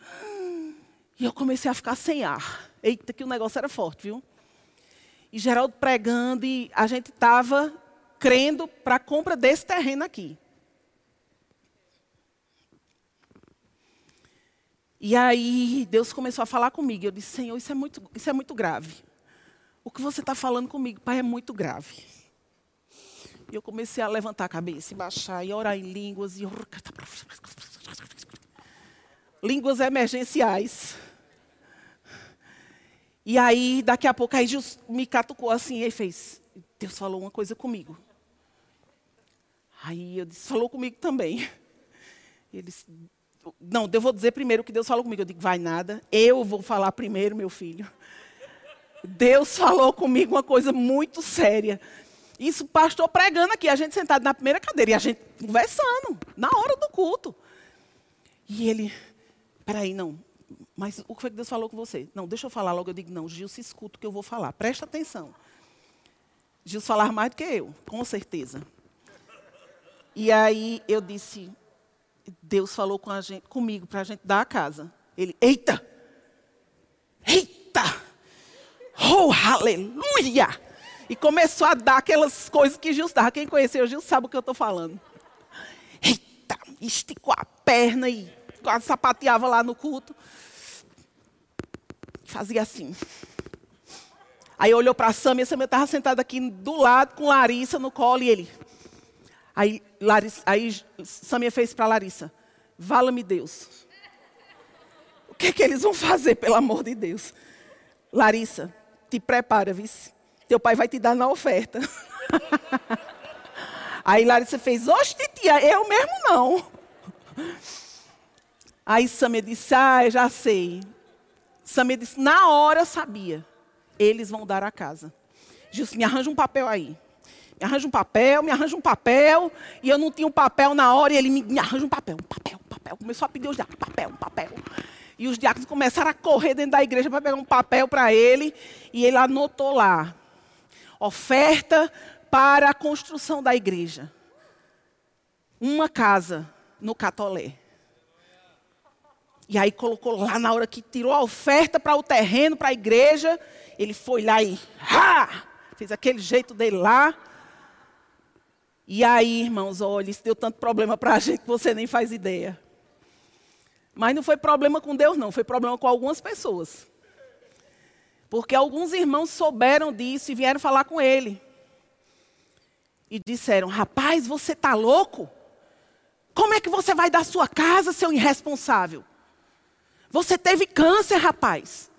E eu comecei a ficar sem ar. Eita, que o negócio era forte, viu? E Geraldo pregando, e a gente estava crendo para a compra desse terreno aqui. E aí Deus começou a falar comigo. Eu disse, Senhor, isso é muito, isso é muito grave. O que você está falando comigo, Pai, é muito grave. E eu comecei a levantar a cabeça e baixar e orar em línguas. E... Línguas emergenciais. E aí, daqui a pouco, aí Jesus me catucou assim e fez: Deus falou uma coisa comigo. Aí eu disse, falou comigo também. Ele disse, não, eu vou dizer primeiro o que Deus falou comigo. Eu digo, vai nada, eu vou falar primeiro, meu filho. Deus falou comigo uma coisa muito séria. Isso, pastor pregando aqui, a gente sentado na primeira cadeira e a gente conversando, na hora do culto. E ele, peraí, não, mas o que foi que Deus falou com você? Não, deixa eu falar logo. Eu digo, não, Gil, se escuta o que eu vou falar, presta atenção. Gil falar mais do que eu, com certeza. E aí eu disse, Deus falou com gente, comigo para a gente dar a casa. Ele, eita! Eita! Oh, aleluia! E começou a dar aquelas coisas que Gil. Quem conheceu Gil sabe o que eu estou falando. Eita! Esticou a perna e quase sapateava lá no culto. Fazia assim. Aí olhou para a Samia, a Samia estava sentada aqui do lado com Larissa no colo e ele, Aí, Larissa, aí Samia fez para Larissa: Vala-me Deus. O que é que eles vão fazer, pelo amor de Deus? Larissa, te prepara, vice. Teu pai vai te dar na oferta. aí Larissa fez: Oxe, tia, eu mesmo não. Aí Samia disse: Ah, já sei. Samia disse: Na hora sabia. Eles vão dar a casa. Gilson, me arranja um papel aí. Me arranja um papel, me arranja um papel. E eu não tinha um papel na hora e ele me, me arranja um papel, um papel, um papel. Começou a pedir os diáconos, papel, um papel. E os diáconos começaram a correr dentro da igreja para pegar um papel para ele. E ele anotou lá: oferta para a construção da igreja. Uma casa no Catolé. E aí colocou lá na hora que tirou a oferta para o terreno, para a igreja. Ele foi lá e ha! fez aquele jeito dele lá. E aí, irmãos, olha, isso deu tanto problema para a gente que você nem faz ideia. Mas não foi problema com Deus, não, foi problema com algumas pessoas. Porque alguns irmãos souberam disso e vieram falar com ele. E disseram: Rapaz, você está louco? Como é que você vai dar sua casa, seu irresponsável? Você teve câncer, rapaz.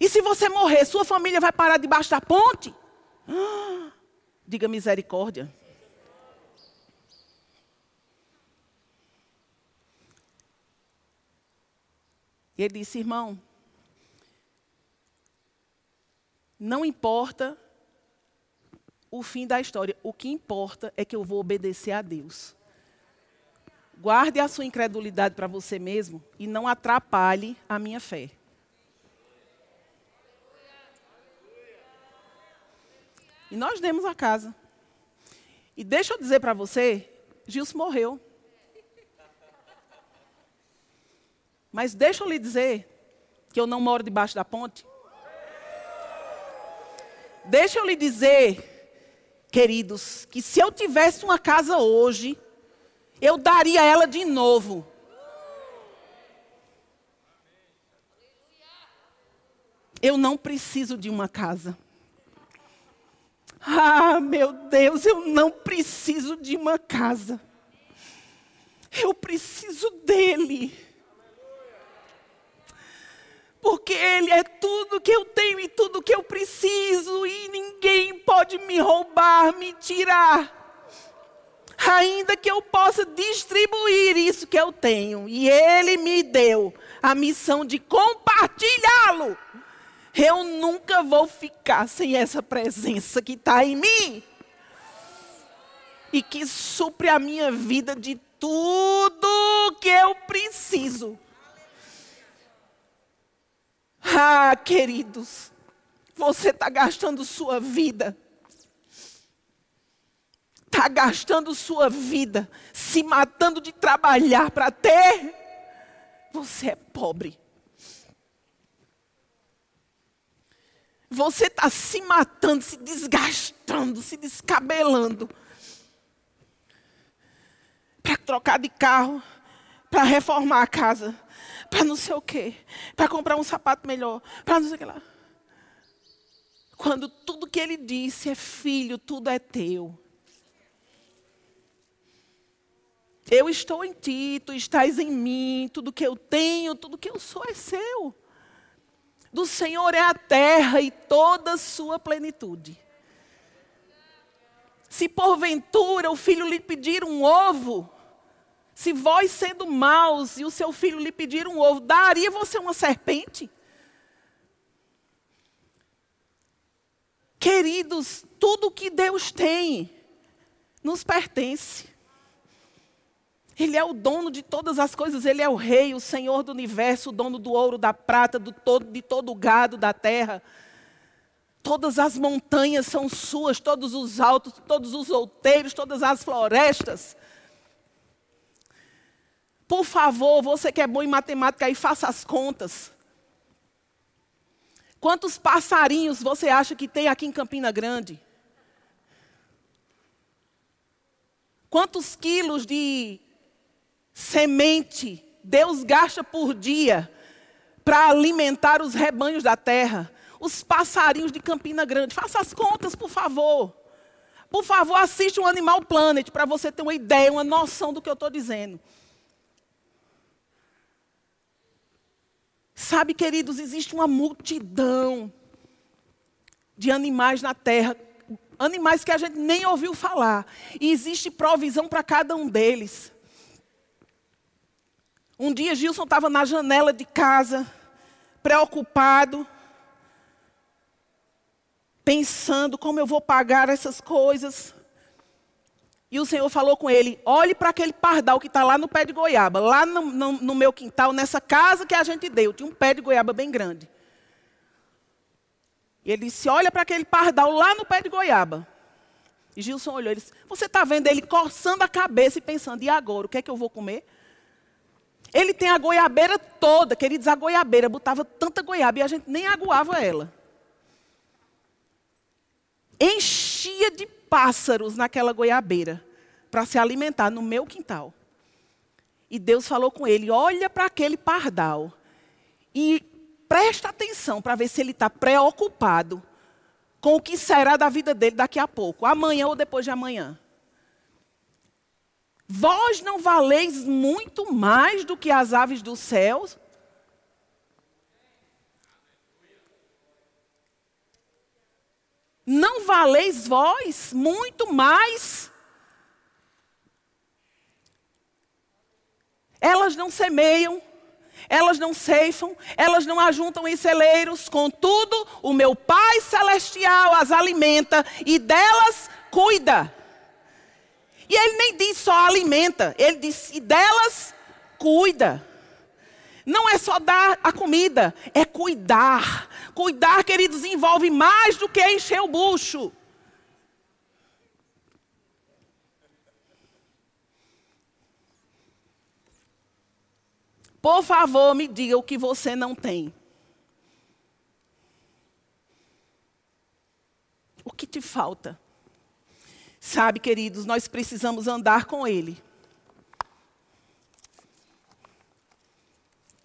E se você morrer, sua família vai parar debaixo da ponte? Ah, diga misericórdia. E ele disse: irmão, não importa o fim da história, o que importa é que eu vou obedecer a Deus. Guarde a sua incredulidade para você mesmo e não atrapalhe a minha fé. E nós demos a casa. E deixa eu dizer para você, Gilson morreu. Mas deixa eu lhe dizer que eu não moro debaixo da ponte. Deixa eu lhe dizer, queridos, que se eu tivesse uma casa hoje, eu daria ela de novo. Eu não preciso de uma casa. Ah, meu Deus, eu não preciso de uma casa. Eu preciso dele porque Ele é tudo que eu tenho e tudo que eu preciso, e ninguém pode me roubar, me tirar. Ainda que eu possa distribuir isso que eu tenho, e Ele me deu a missão de compartilhá-lo, eu nunca vou ficar sem essa presença que está em mim e que supre a minha vida de tudo que eu preciso. Ah, queridos, você está gastando sua vida. Está gastando sua vida se matando de trabalhar para ter. Você é pobre. Você está se matando, se desgastando, se descabelando. Para trocar de carro, para reformar a casa para não sei o quê, para comprar um sapato melhor, para não sei o que lá. Quando tudo que ele disse é filho, tudo é teu. Eu estou em ti, tu estás em mim, tudo que eu tenho, tudo que eu sou é seu. Do Senhor é a terra e toda a sua plenitude. Se porventura o filho lhe pedir um ovo, se vós, sendo maus, e o seu filho lhe pedir um ovo, daria você uma serpente? Queridos, tudo que Deus tem nos pertence. Ele é o dono de todas as coisas, Ele é o rei, o Senhor do universo, o dono do ouro, da prata, do todo, de todo o gado da terra. Todas as montanhas são suas, todos os altos, todos os outeiros, todas as florestas. Por favor, você que é bom em matemática aí, faça as contas. Quantos passarinhos você acha que tem aqui em Campina Grande? Quantos quilos de semente Deus gasta por dia para alimentar os rebanhos da terra? Os passarinhos de Campina Grande. Faça as contas, por favor. Por favor, assista um Animal Planet para você ter uma ideia, uma noção do que eu estou dizendo. Sabe, queridos, existe uma multidão de animais na terra, animais que a gente nem ouviu falar, e existe provisão para cada um deles. Um dia Gilson estava na janela de casa, preocupado, pensando como eu vou pagar essas coisas. E o Senhor falou com ele: olhe para aquele pardal que está lá no pé de goiaba, lá no, no, no, meu quintal, nessa casa que a gente deu. Tinha um pé de goiaba bem grande. E ele disse: olha para aquele pardal lá no pé de goiaba. E Gilson olhou e disse: Você está vendo ele coçando a cabeça e pensando: e agora? O que é que eu vou comer? Ele tem a goiabeira toda, queridos, a goiabeira botava tanta goiaba e a gente nem aguava ela. Enchia de pássaros naquela goiabeira para se alimentar no meu quintal. E Deus falou com ele: olha para aquele pardal e presta atenção para ver se ele está preocupado com o que será da vida dele daqui a pouco, amanhã ou depois de amanhã. Vós não valeis muito mais do que as aves dos céus? Não valeis vós muito mais? Elas não semeiam, elas não ceifam, elas não ajuntam em celeiros, contudo, o meu Pai Celestial as alimenta e delas cuida. E ele nem diz só alimenta, ele diz e delas cuida. Não é só dar a comida, é cuidar. Cuidar, queridos, envolve mais do que encher o bucho. Por favor, me diga o que você não tem. O que te falta? Sabe, queridos, nós precisamos andar com Ele.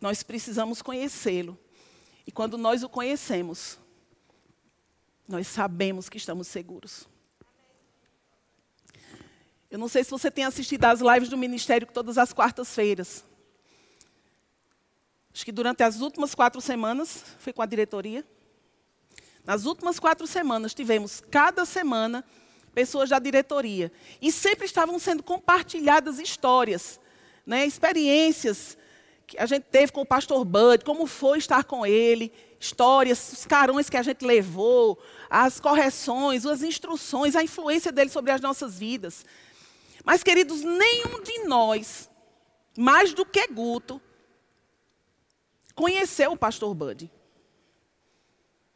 Nós precisamos conhecê-lo. E quando nós o conhecemos, nós sabemos que estamos seguros. Eu não sei se você tem assistido às lives do ministério todas as quartas-feiras. Acho que durante as últimas quatro semanas, foi com a diretoria. Nas últimas quatro semanas, tivemos cada semana pessoas da diretoria. E sempre estavam sendo compartilhadas histórias, né, experiências que a gente teve com o pastor Bud, como foi estar com ele, histórias, os carões que a gente levou, as correções, as instruções, a influência dele sobre as nossas vidas. Mas, queridos, nenhum de nós, mais do que Guto, conheceu o pastor Bud.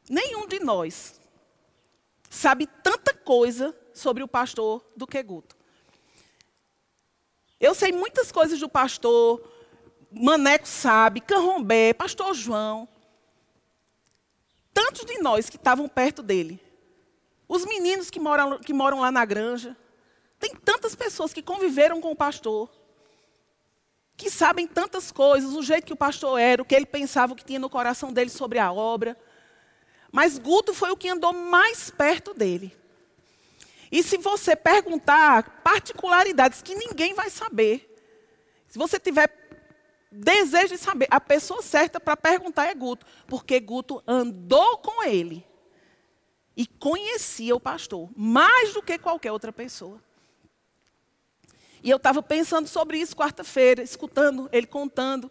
Nenhum de nós sabe tanta coisa sobre o pastor do que Guto. Eu sei muitas coisas do pastor, Maneco sabe, Canrombé, pastor João. Tantos de nós que estavam perto dele. Os meninos que moram, que moram lá na granja. Tem tantas pessoas que conviveram com o pastor que sabem tantas coisas, o jeito que o pastor era, o que ele pensava, o que tinha no coração dele sobre a obra. Mas Guto foi o que andou mais perto dele. E se você perguntar particularidades que ninguém vai saber, se você tiver desejo de saber, a pessoa certa para perguntar é Guto, porque Guto andou com ele e conhecia o pastor mais do que qualquer outra pessoa. E eu estava pensando sobre isso quarta-feira, escutando ele contando.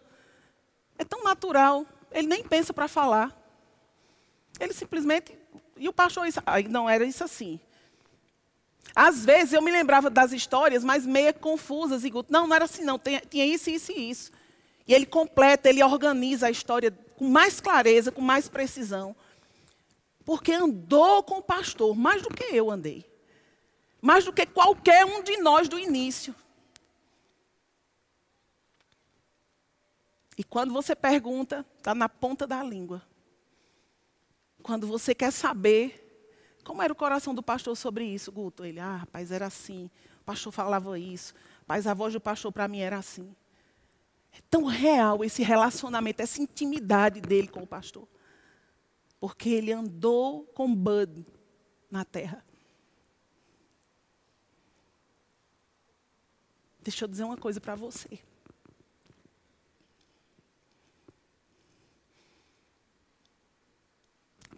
É tão natural, ele nem pensa para falar. Ele simplesmente. E o pastor, não era isso assim. Às vezes eu me lembrava das histórias, mas meia confusas. E não, não era assim, não. Tinha, tinha isso, isso e isso. E ele completa, ele organiza a história com mais clareza, com mais precisão. Porque andou com o pastor, mais do que eu andei mais do que qualquer um de nós do início. E quando você pergunta, está na ponta da língua. Quando você quer saber como era o coração do pastor sobre isso, Guto, ele, ah, rapaz, era assim. O pastor falava isso. Rapaz, a voz do pastor para mim era assim. É tão real esse relacionamento, essa intimidade dele com o pastor. Porque ele andou com Bud na terra. Deixa eu dizer uma coisa para você.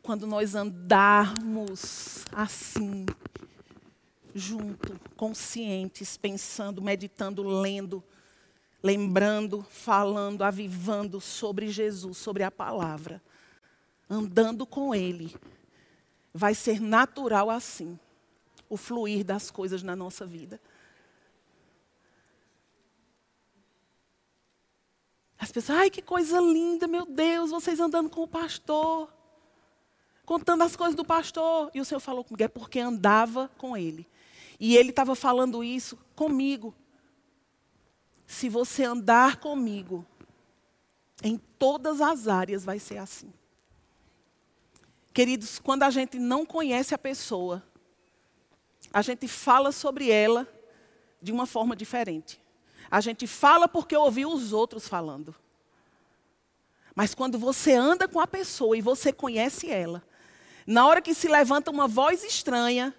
Quando nós andarmos assim, junto, conscientes, pensando, meditando, lendo, lembrando, falando, avivando sobre Jesus, sobre a palavra, andando com Ele, vai ser natural assim o fluir das coisas na nossa vida. As pessoas, ai que coisa linda, meu Deus, vocês andando com o pastor, contando as coisas do pastor. E o Senhor falou comigo, é porque andava com ele. E ele estava falando isso comigo. Se você andar comigo, em todas as áreas vai ser assim. Queridos, quando a gente não conhece a pessoa, a gente fala sobre ela de uma forma diferente. A gente fala porque ouviu os outros falando. Mas quando você anda com a pessoa e você conhece ela, na hora que se levanta uma voz estranha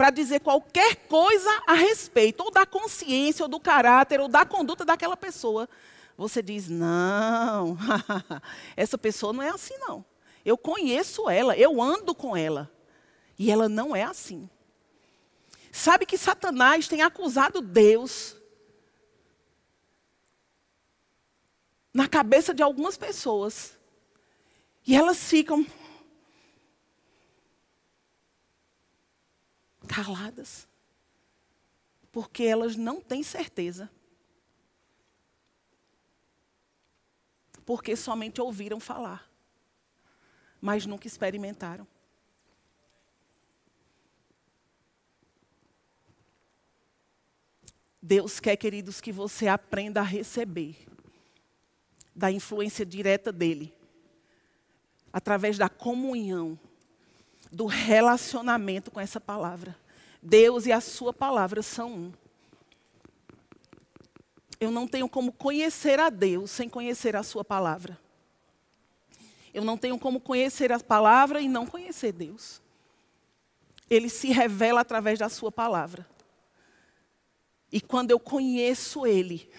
para dizer qualquer coisa a respeito, ou da consciência, ou do caráter, ou da conduta daquela pessoa, você diz: não, essa pessoa não é assim, não. Eu conheço ela, eu ando com ela. E ela não é assim. Sabe que Satanás tem acusado Deus na cabeça de algumas pessoas. E elas ficam caladas. Porque elas não têm certeza. Porque somente ouviram falar, mas nunca experimentaram. Deus quer, queridos, que você aprenda a receber da influência direta dele, através da comunhão, do relacionamento com essa palavra. Deus e a sua palavra são um. Eu não tenho como conhecer a Deus sem conhecer a sua palavra. Eu não tenho como conhecer a palavra e não conhecer Deus. Ele se revela através da sua palavra. E quando eu conheço Ele,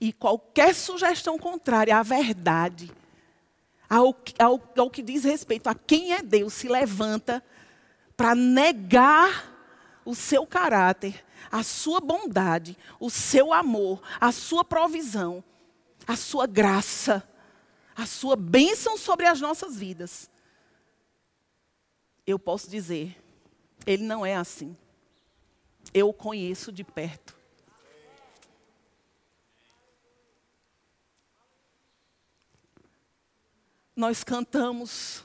e qualquer sugestão contrária à verdade, ao, ao, ao que diz respeito a quem é Deus, se levanta para negar o seu caráter, a sua bondade, o seu amor, a sua provisão, a sua graça, a sua bênção sobre as nossas vidas. Eu posso dizer, ele não é assim eu o conheço de perto. Nós cantamos,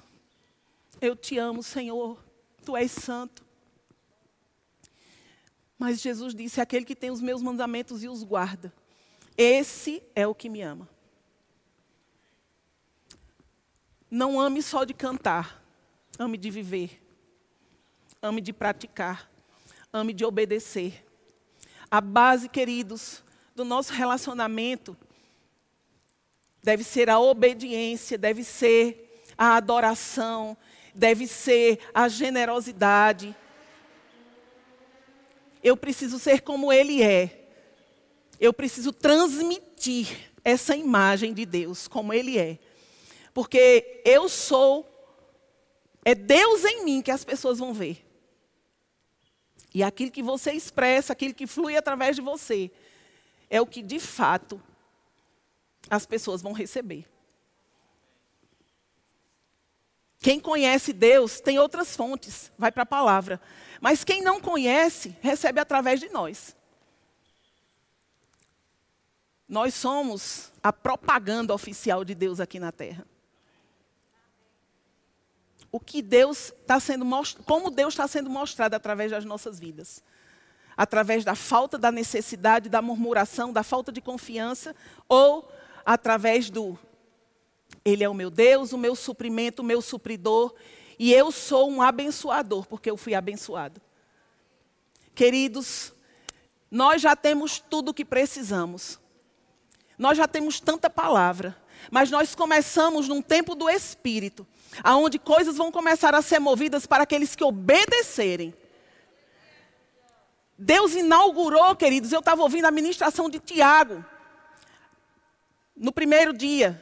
eu te amo, Senhor, tu és santo. Mas Jesus disse: aquele que tem os meus mandamentos e os guarda, esse é o que me ama. Não ame só de cantar, ame de viver, ame de praticar ame de obedecer. A base, queridos, do nosso relacionamento deve ser a obediência, deve ser a adoração, deve ser a generosidade. Eu preciso ser como Ele é. Eu preciso transmitir essa imagem de Deus, como Ele é. Porque eu sou, é Deus em mim que as pessoas vão ver. E aquilo que você expressa, aquilo que flui através de você, é o que de fato as pessoas vão receber. Quem conhece Deus tem outras fontes, vai para a palavra. Mas quem não conhece, recebe através de nós. Nós somos a propaganda oficial de Deus aqui na terra o que Deus está sendo como Deus está sendo mostrado através das nossas vidas. Através da falta da necessidade, da murmuração, da falta de confiança, ou através do Ele é o meu Deus, o meu suprimento, o meu supridor, e eu sou um abençoador, porque eu fui abençoado. Queridos, nós já temos tudo o que precisamos. Nós já temos tanta palavra, mas nós começamos num tempo do Espírito aonde coisas vão começar a ser movidas para aqueles que obedecerem. Deus inaugurou, queridos, eu estava ouvindo a ministração de Tiago, no primeiro dia.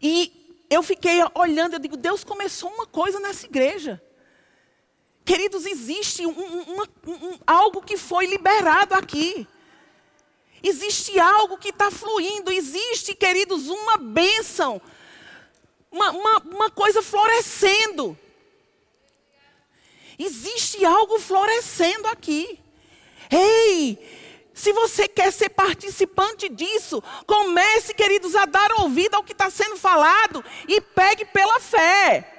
E eu fiquei olhando, eu digo, Deus começou uma coisa nessa igreja. Queridos, existe um, um, um, algo que foi liberado aqui. Existe algo que está fluindo. Existe, queridos, uma bênção uma, uma, uma coisa florescendo. Existe algo florescendo aqui. Ei, se você quer ser participante disso, comece, queridos, a dar ouvido ao que está sendo falado e pegue pela fé.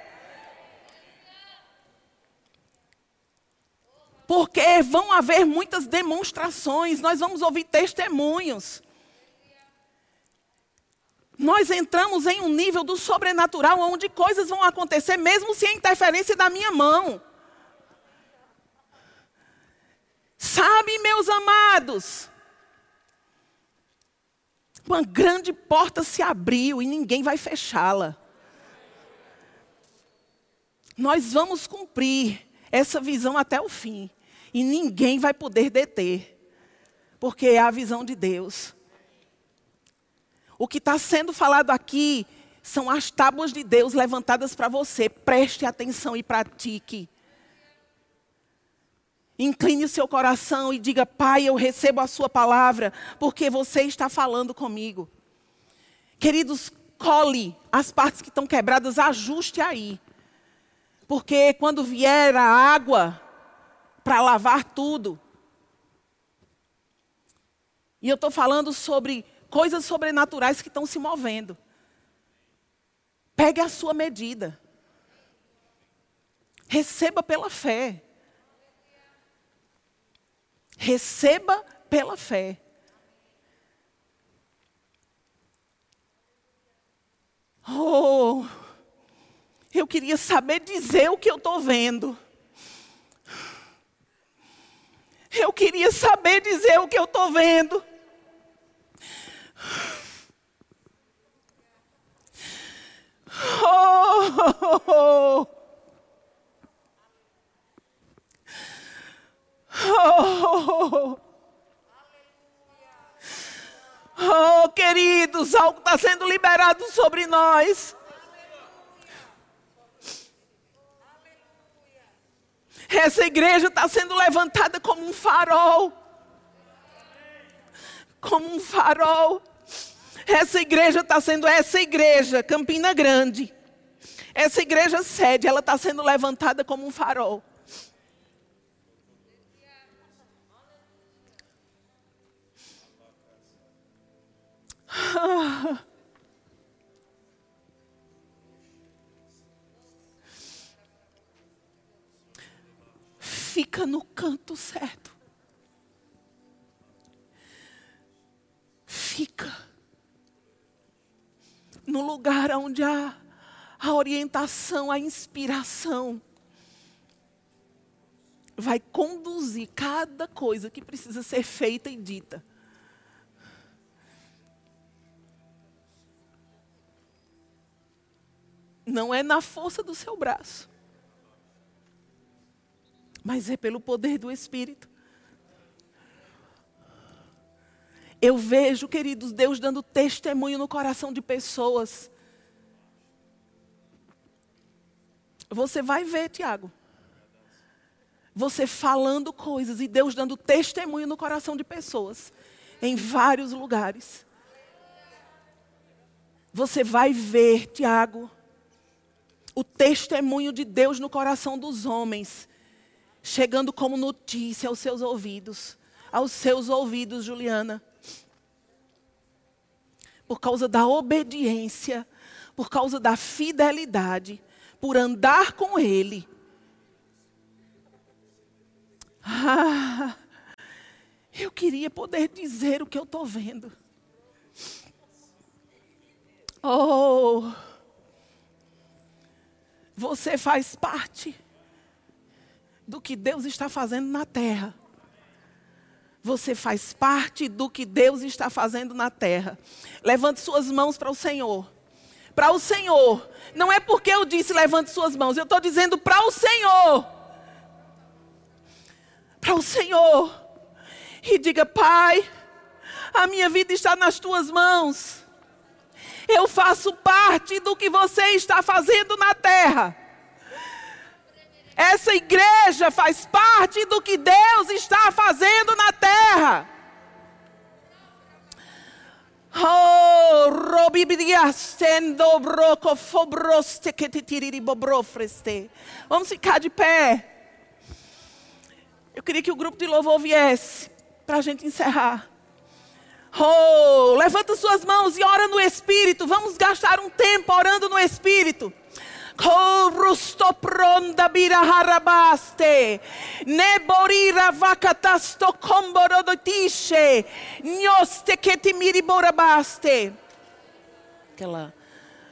Porque vão haver muitas demonstrações, nós vamos ouvir testemunhos nós entramos em um nível do sobrenatural onde coisas vão acontecer, mesmo sem interferência da minha mão. Sabe, meus amados? Uma grande porta se abriu e ninguém vai fechá-la. Nós vamos cumprir essa visão até o fim. E ninguém vai poder deter. Porque é a visão de Deus. O que está sendo falado aqui são as tábuas de Deus levantadas para você. Preste atenção e pratique. Incline o seu coração e diga: Pai, eu recebo a Sua palavra, porque você está falando comigo. Queridos, cole as partes que estão quebradas, ajuste aí. Porque quando vier a água, para lavar tudo. E eu estou falando sobre coisas sobrenaturais que estão se movendo. Pegue a sua medida. Receba pela fé. Receba pela fé. Oh, eu queria saber dizer o que eu estou vendo. Eu queria saber dizer o que eu estou vendo. Oh, oh, oh, oh, queridos, algo está sendo liberado sobre nós. Essa igreja está sendo levantada como um farol. Como um farol. Essa igreja está sendo essa igreja, Campina Grande. Essa igreja sede, ela está sendo levantada como um farol. Fica no canto certo. Fica no lugar onde há a orientação, a inspiração, vai conduzir cada coisa que precisa ser feita e dita. Não é na força do seu braço, mas é pelo poder do Espírito. Eu vejo, queridos, Deus dando testemunho no coração de pessoas. Você vai ver, Tiago. Você falando coisas e Deus dando testemunho no coração de pessoas. Em vários lugares. Você vai ver, Tiago, o testemunho de Deus no coração dos homens. Chegando como notícia aos seus ouvidos. Aos seus ouvidos, Juliana por causa da obediência, por causa da fidelidade, por andar com Ele. Ah, eu queria poder dizer o que eu estou vendo. Oh, você faz parte do que Deus está fazendo na terra. Você faz parte do que Deus está fazendo na terra. Levante suas mãos para o Senhor. Para o Senhor. Não é porque eu disse levante suas mãos. Eu estou dizendo para o Senhor. Para o Senhor. E diga, Pai, a minha vida está nas tuas mãos. Eu faço parte do que você está fazendo na terra. Essa igreja faz parte do que Deus está fazendo na terra. Oh, Vamos ficar de pé. Eu queria que o grupo de louvor viesse para a gente encerrar. Oh, levanta suas mãos e ora no Espírito. Vamos gastar um tempo orando no Espírito. Kovrusto pronda biraharabaste. Neborira vakatasto komborodotishe. Nhoste que te miriborabaste. Aquela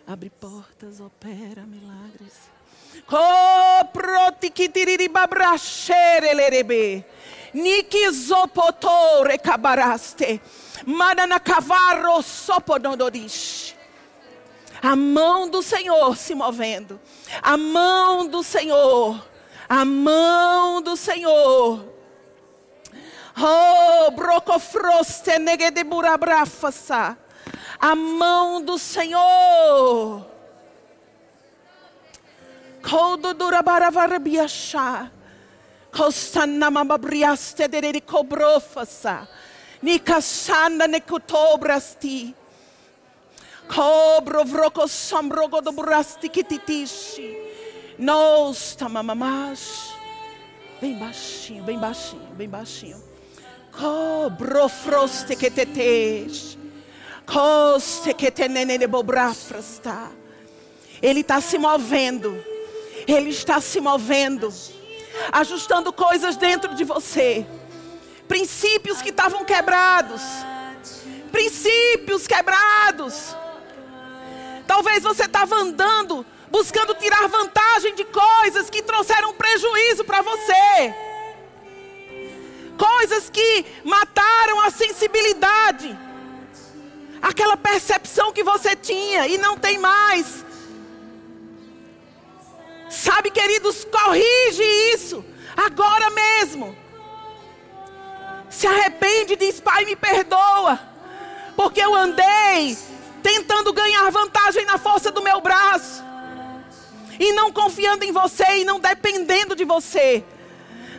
abre portas, opera milagres. Coproti que tiriribabrachere lerebe. Nikizopotore cabaraste. Manana cavarro sopododorish. A mão do Senhor se movendo. A mão do Senhor. A mão do Senhor. Oh, brocofroste negedeburabrafasa. A mão do Senhor. Kododurabaravarabiachá. Kostanamabriaste de cobrofasa. Nikasanda nekutobrasti. Cobro vroco sombrogo do burasti kititishi. Nos tamamamash. Bem baixinho, bem baixinho, bem baixinho. Cobrofroste que tetes. Coste que tenene bobrafrasta. Ele está se movendo. Ele está se movendo. Ajustando coisas dentro de você. Princípios que estavam quebrados. Princípios quebrados. Talvez você estava andando buscando tirar vantagem de coisas que trouxeram prejuízo para você. Coisas que mataram a sensibilidade. Aquela percepção que você tinha e não tem mais. Sabe, queridos, corrige isso agora mesmo. Se arrepende, diz: Pai, me perdoa, porque eu andei tentando ganhar vantagem na força do meu braço, e não confiando em você e não dependendo de você.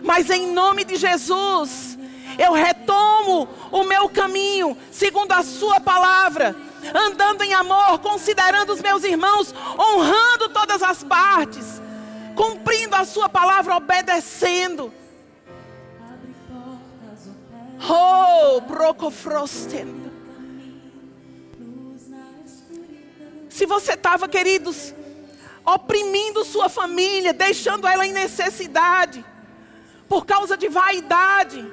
Mas em nome de Jesus, eu retomo o meu caminho, segundo a Sua palavra, andando em amor, considerando os meus irmãos, honrando todas as partes, cumprindo a Sua palavra, obedecendo. Oh, brocofrosten. Se você estava, queridos, oprimindo sua família, deixando ela em necessidade, por causa de vaidade,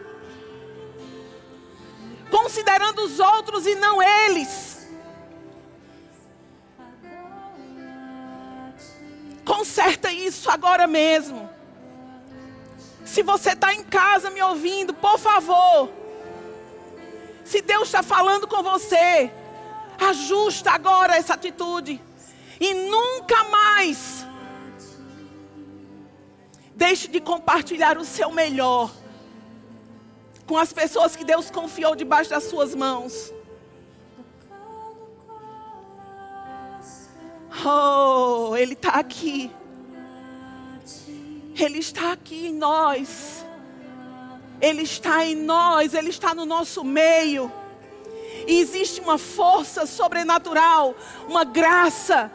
considerando os outros e não eles. Conserta isso agora mesmo. Se você está em casa me ouvindo, por favor. Se Deus está falando com você, Ajusta agora essa atitude. E nunca mais deixe de compartilhar o seu melhor com as pessoas que Deus confiou debaixo das suas mãos. Oh, Ele está aqui. Ele está aqui em nós. Ele está em nós, Ele está no nosso meio. E existe uma força sobrenatural, uma graça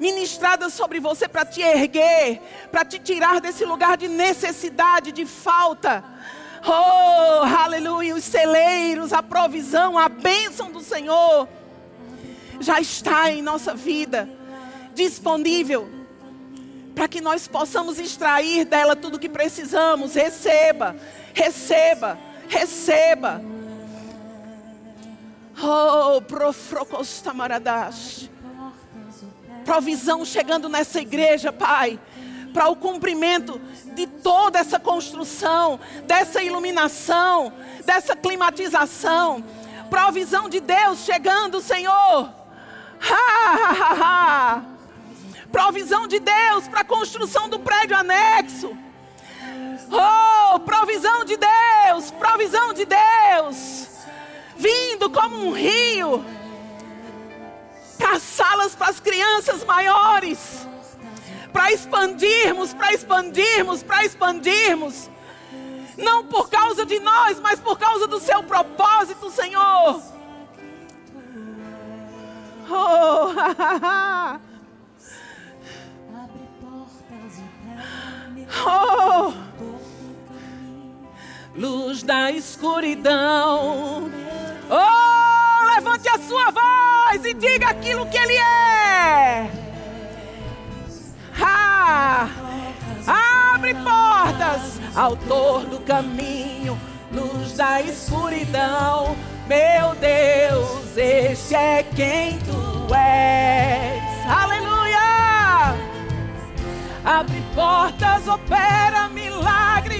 ministrada sobre você para te erguer, para te tirar desse lugar de necessidade, de falta. Oh, aleluia! Os celeiros, a provisão, a bênção do Senhor já está em nossa vida, disponível, para que nós possamos extrair dela tudo o que precisamos. Receba, receba, receba. Oh, profrocostamaradas. Provisão chegando nessa igreja, Pai, para o cumprimento de toda essa construção, dessa iluminação, dessa climatização. Provisão de Deus chegando, Senhor. Ha, ha, ha, provisão de Deus para a construção do prédio anexo. Oh, provisão de Deus, provisão de Deus vindo como um rio para salas para as crianças maiores, para expandirmos, para expandirmos, para expandirmos. Não por causa de nós, mas por causa do seu propósito, Senhor. Oh, oh, luz da escuridão Oh, levante a sua voz e diga aquilo que Ele é. Ah, abre portas, autor do caminho, luz da escuridão. Meu Deus, este é quem tu és. Aleluia! Abre portas, opera milagres.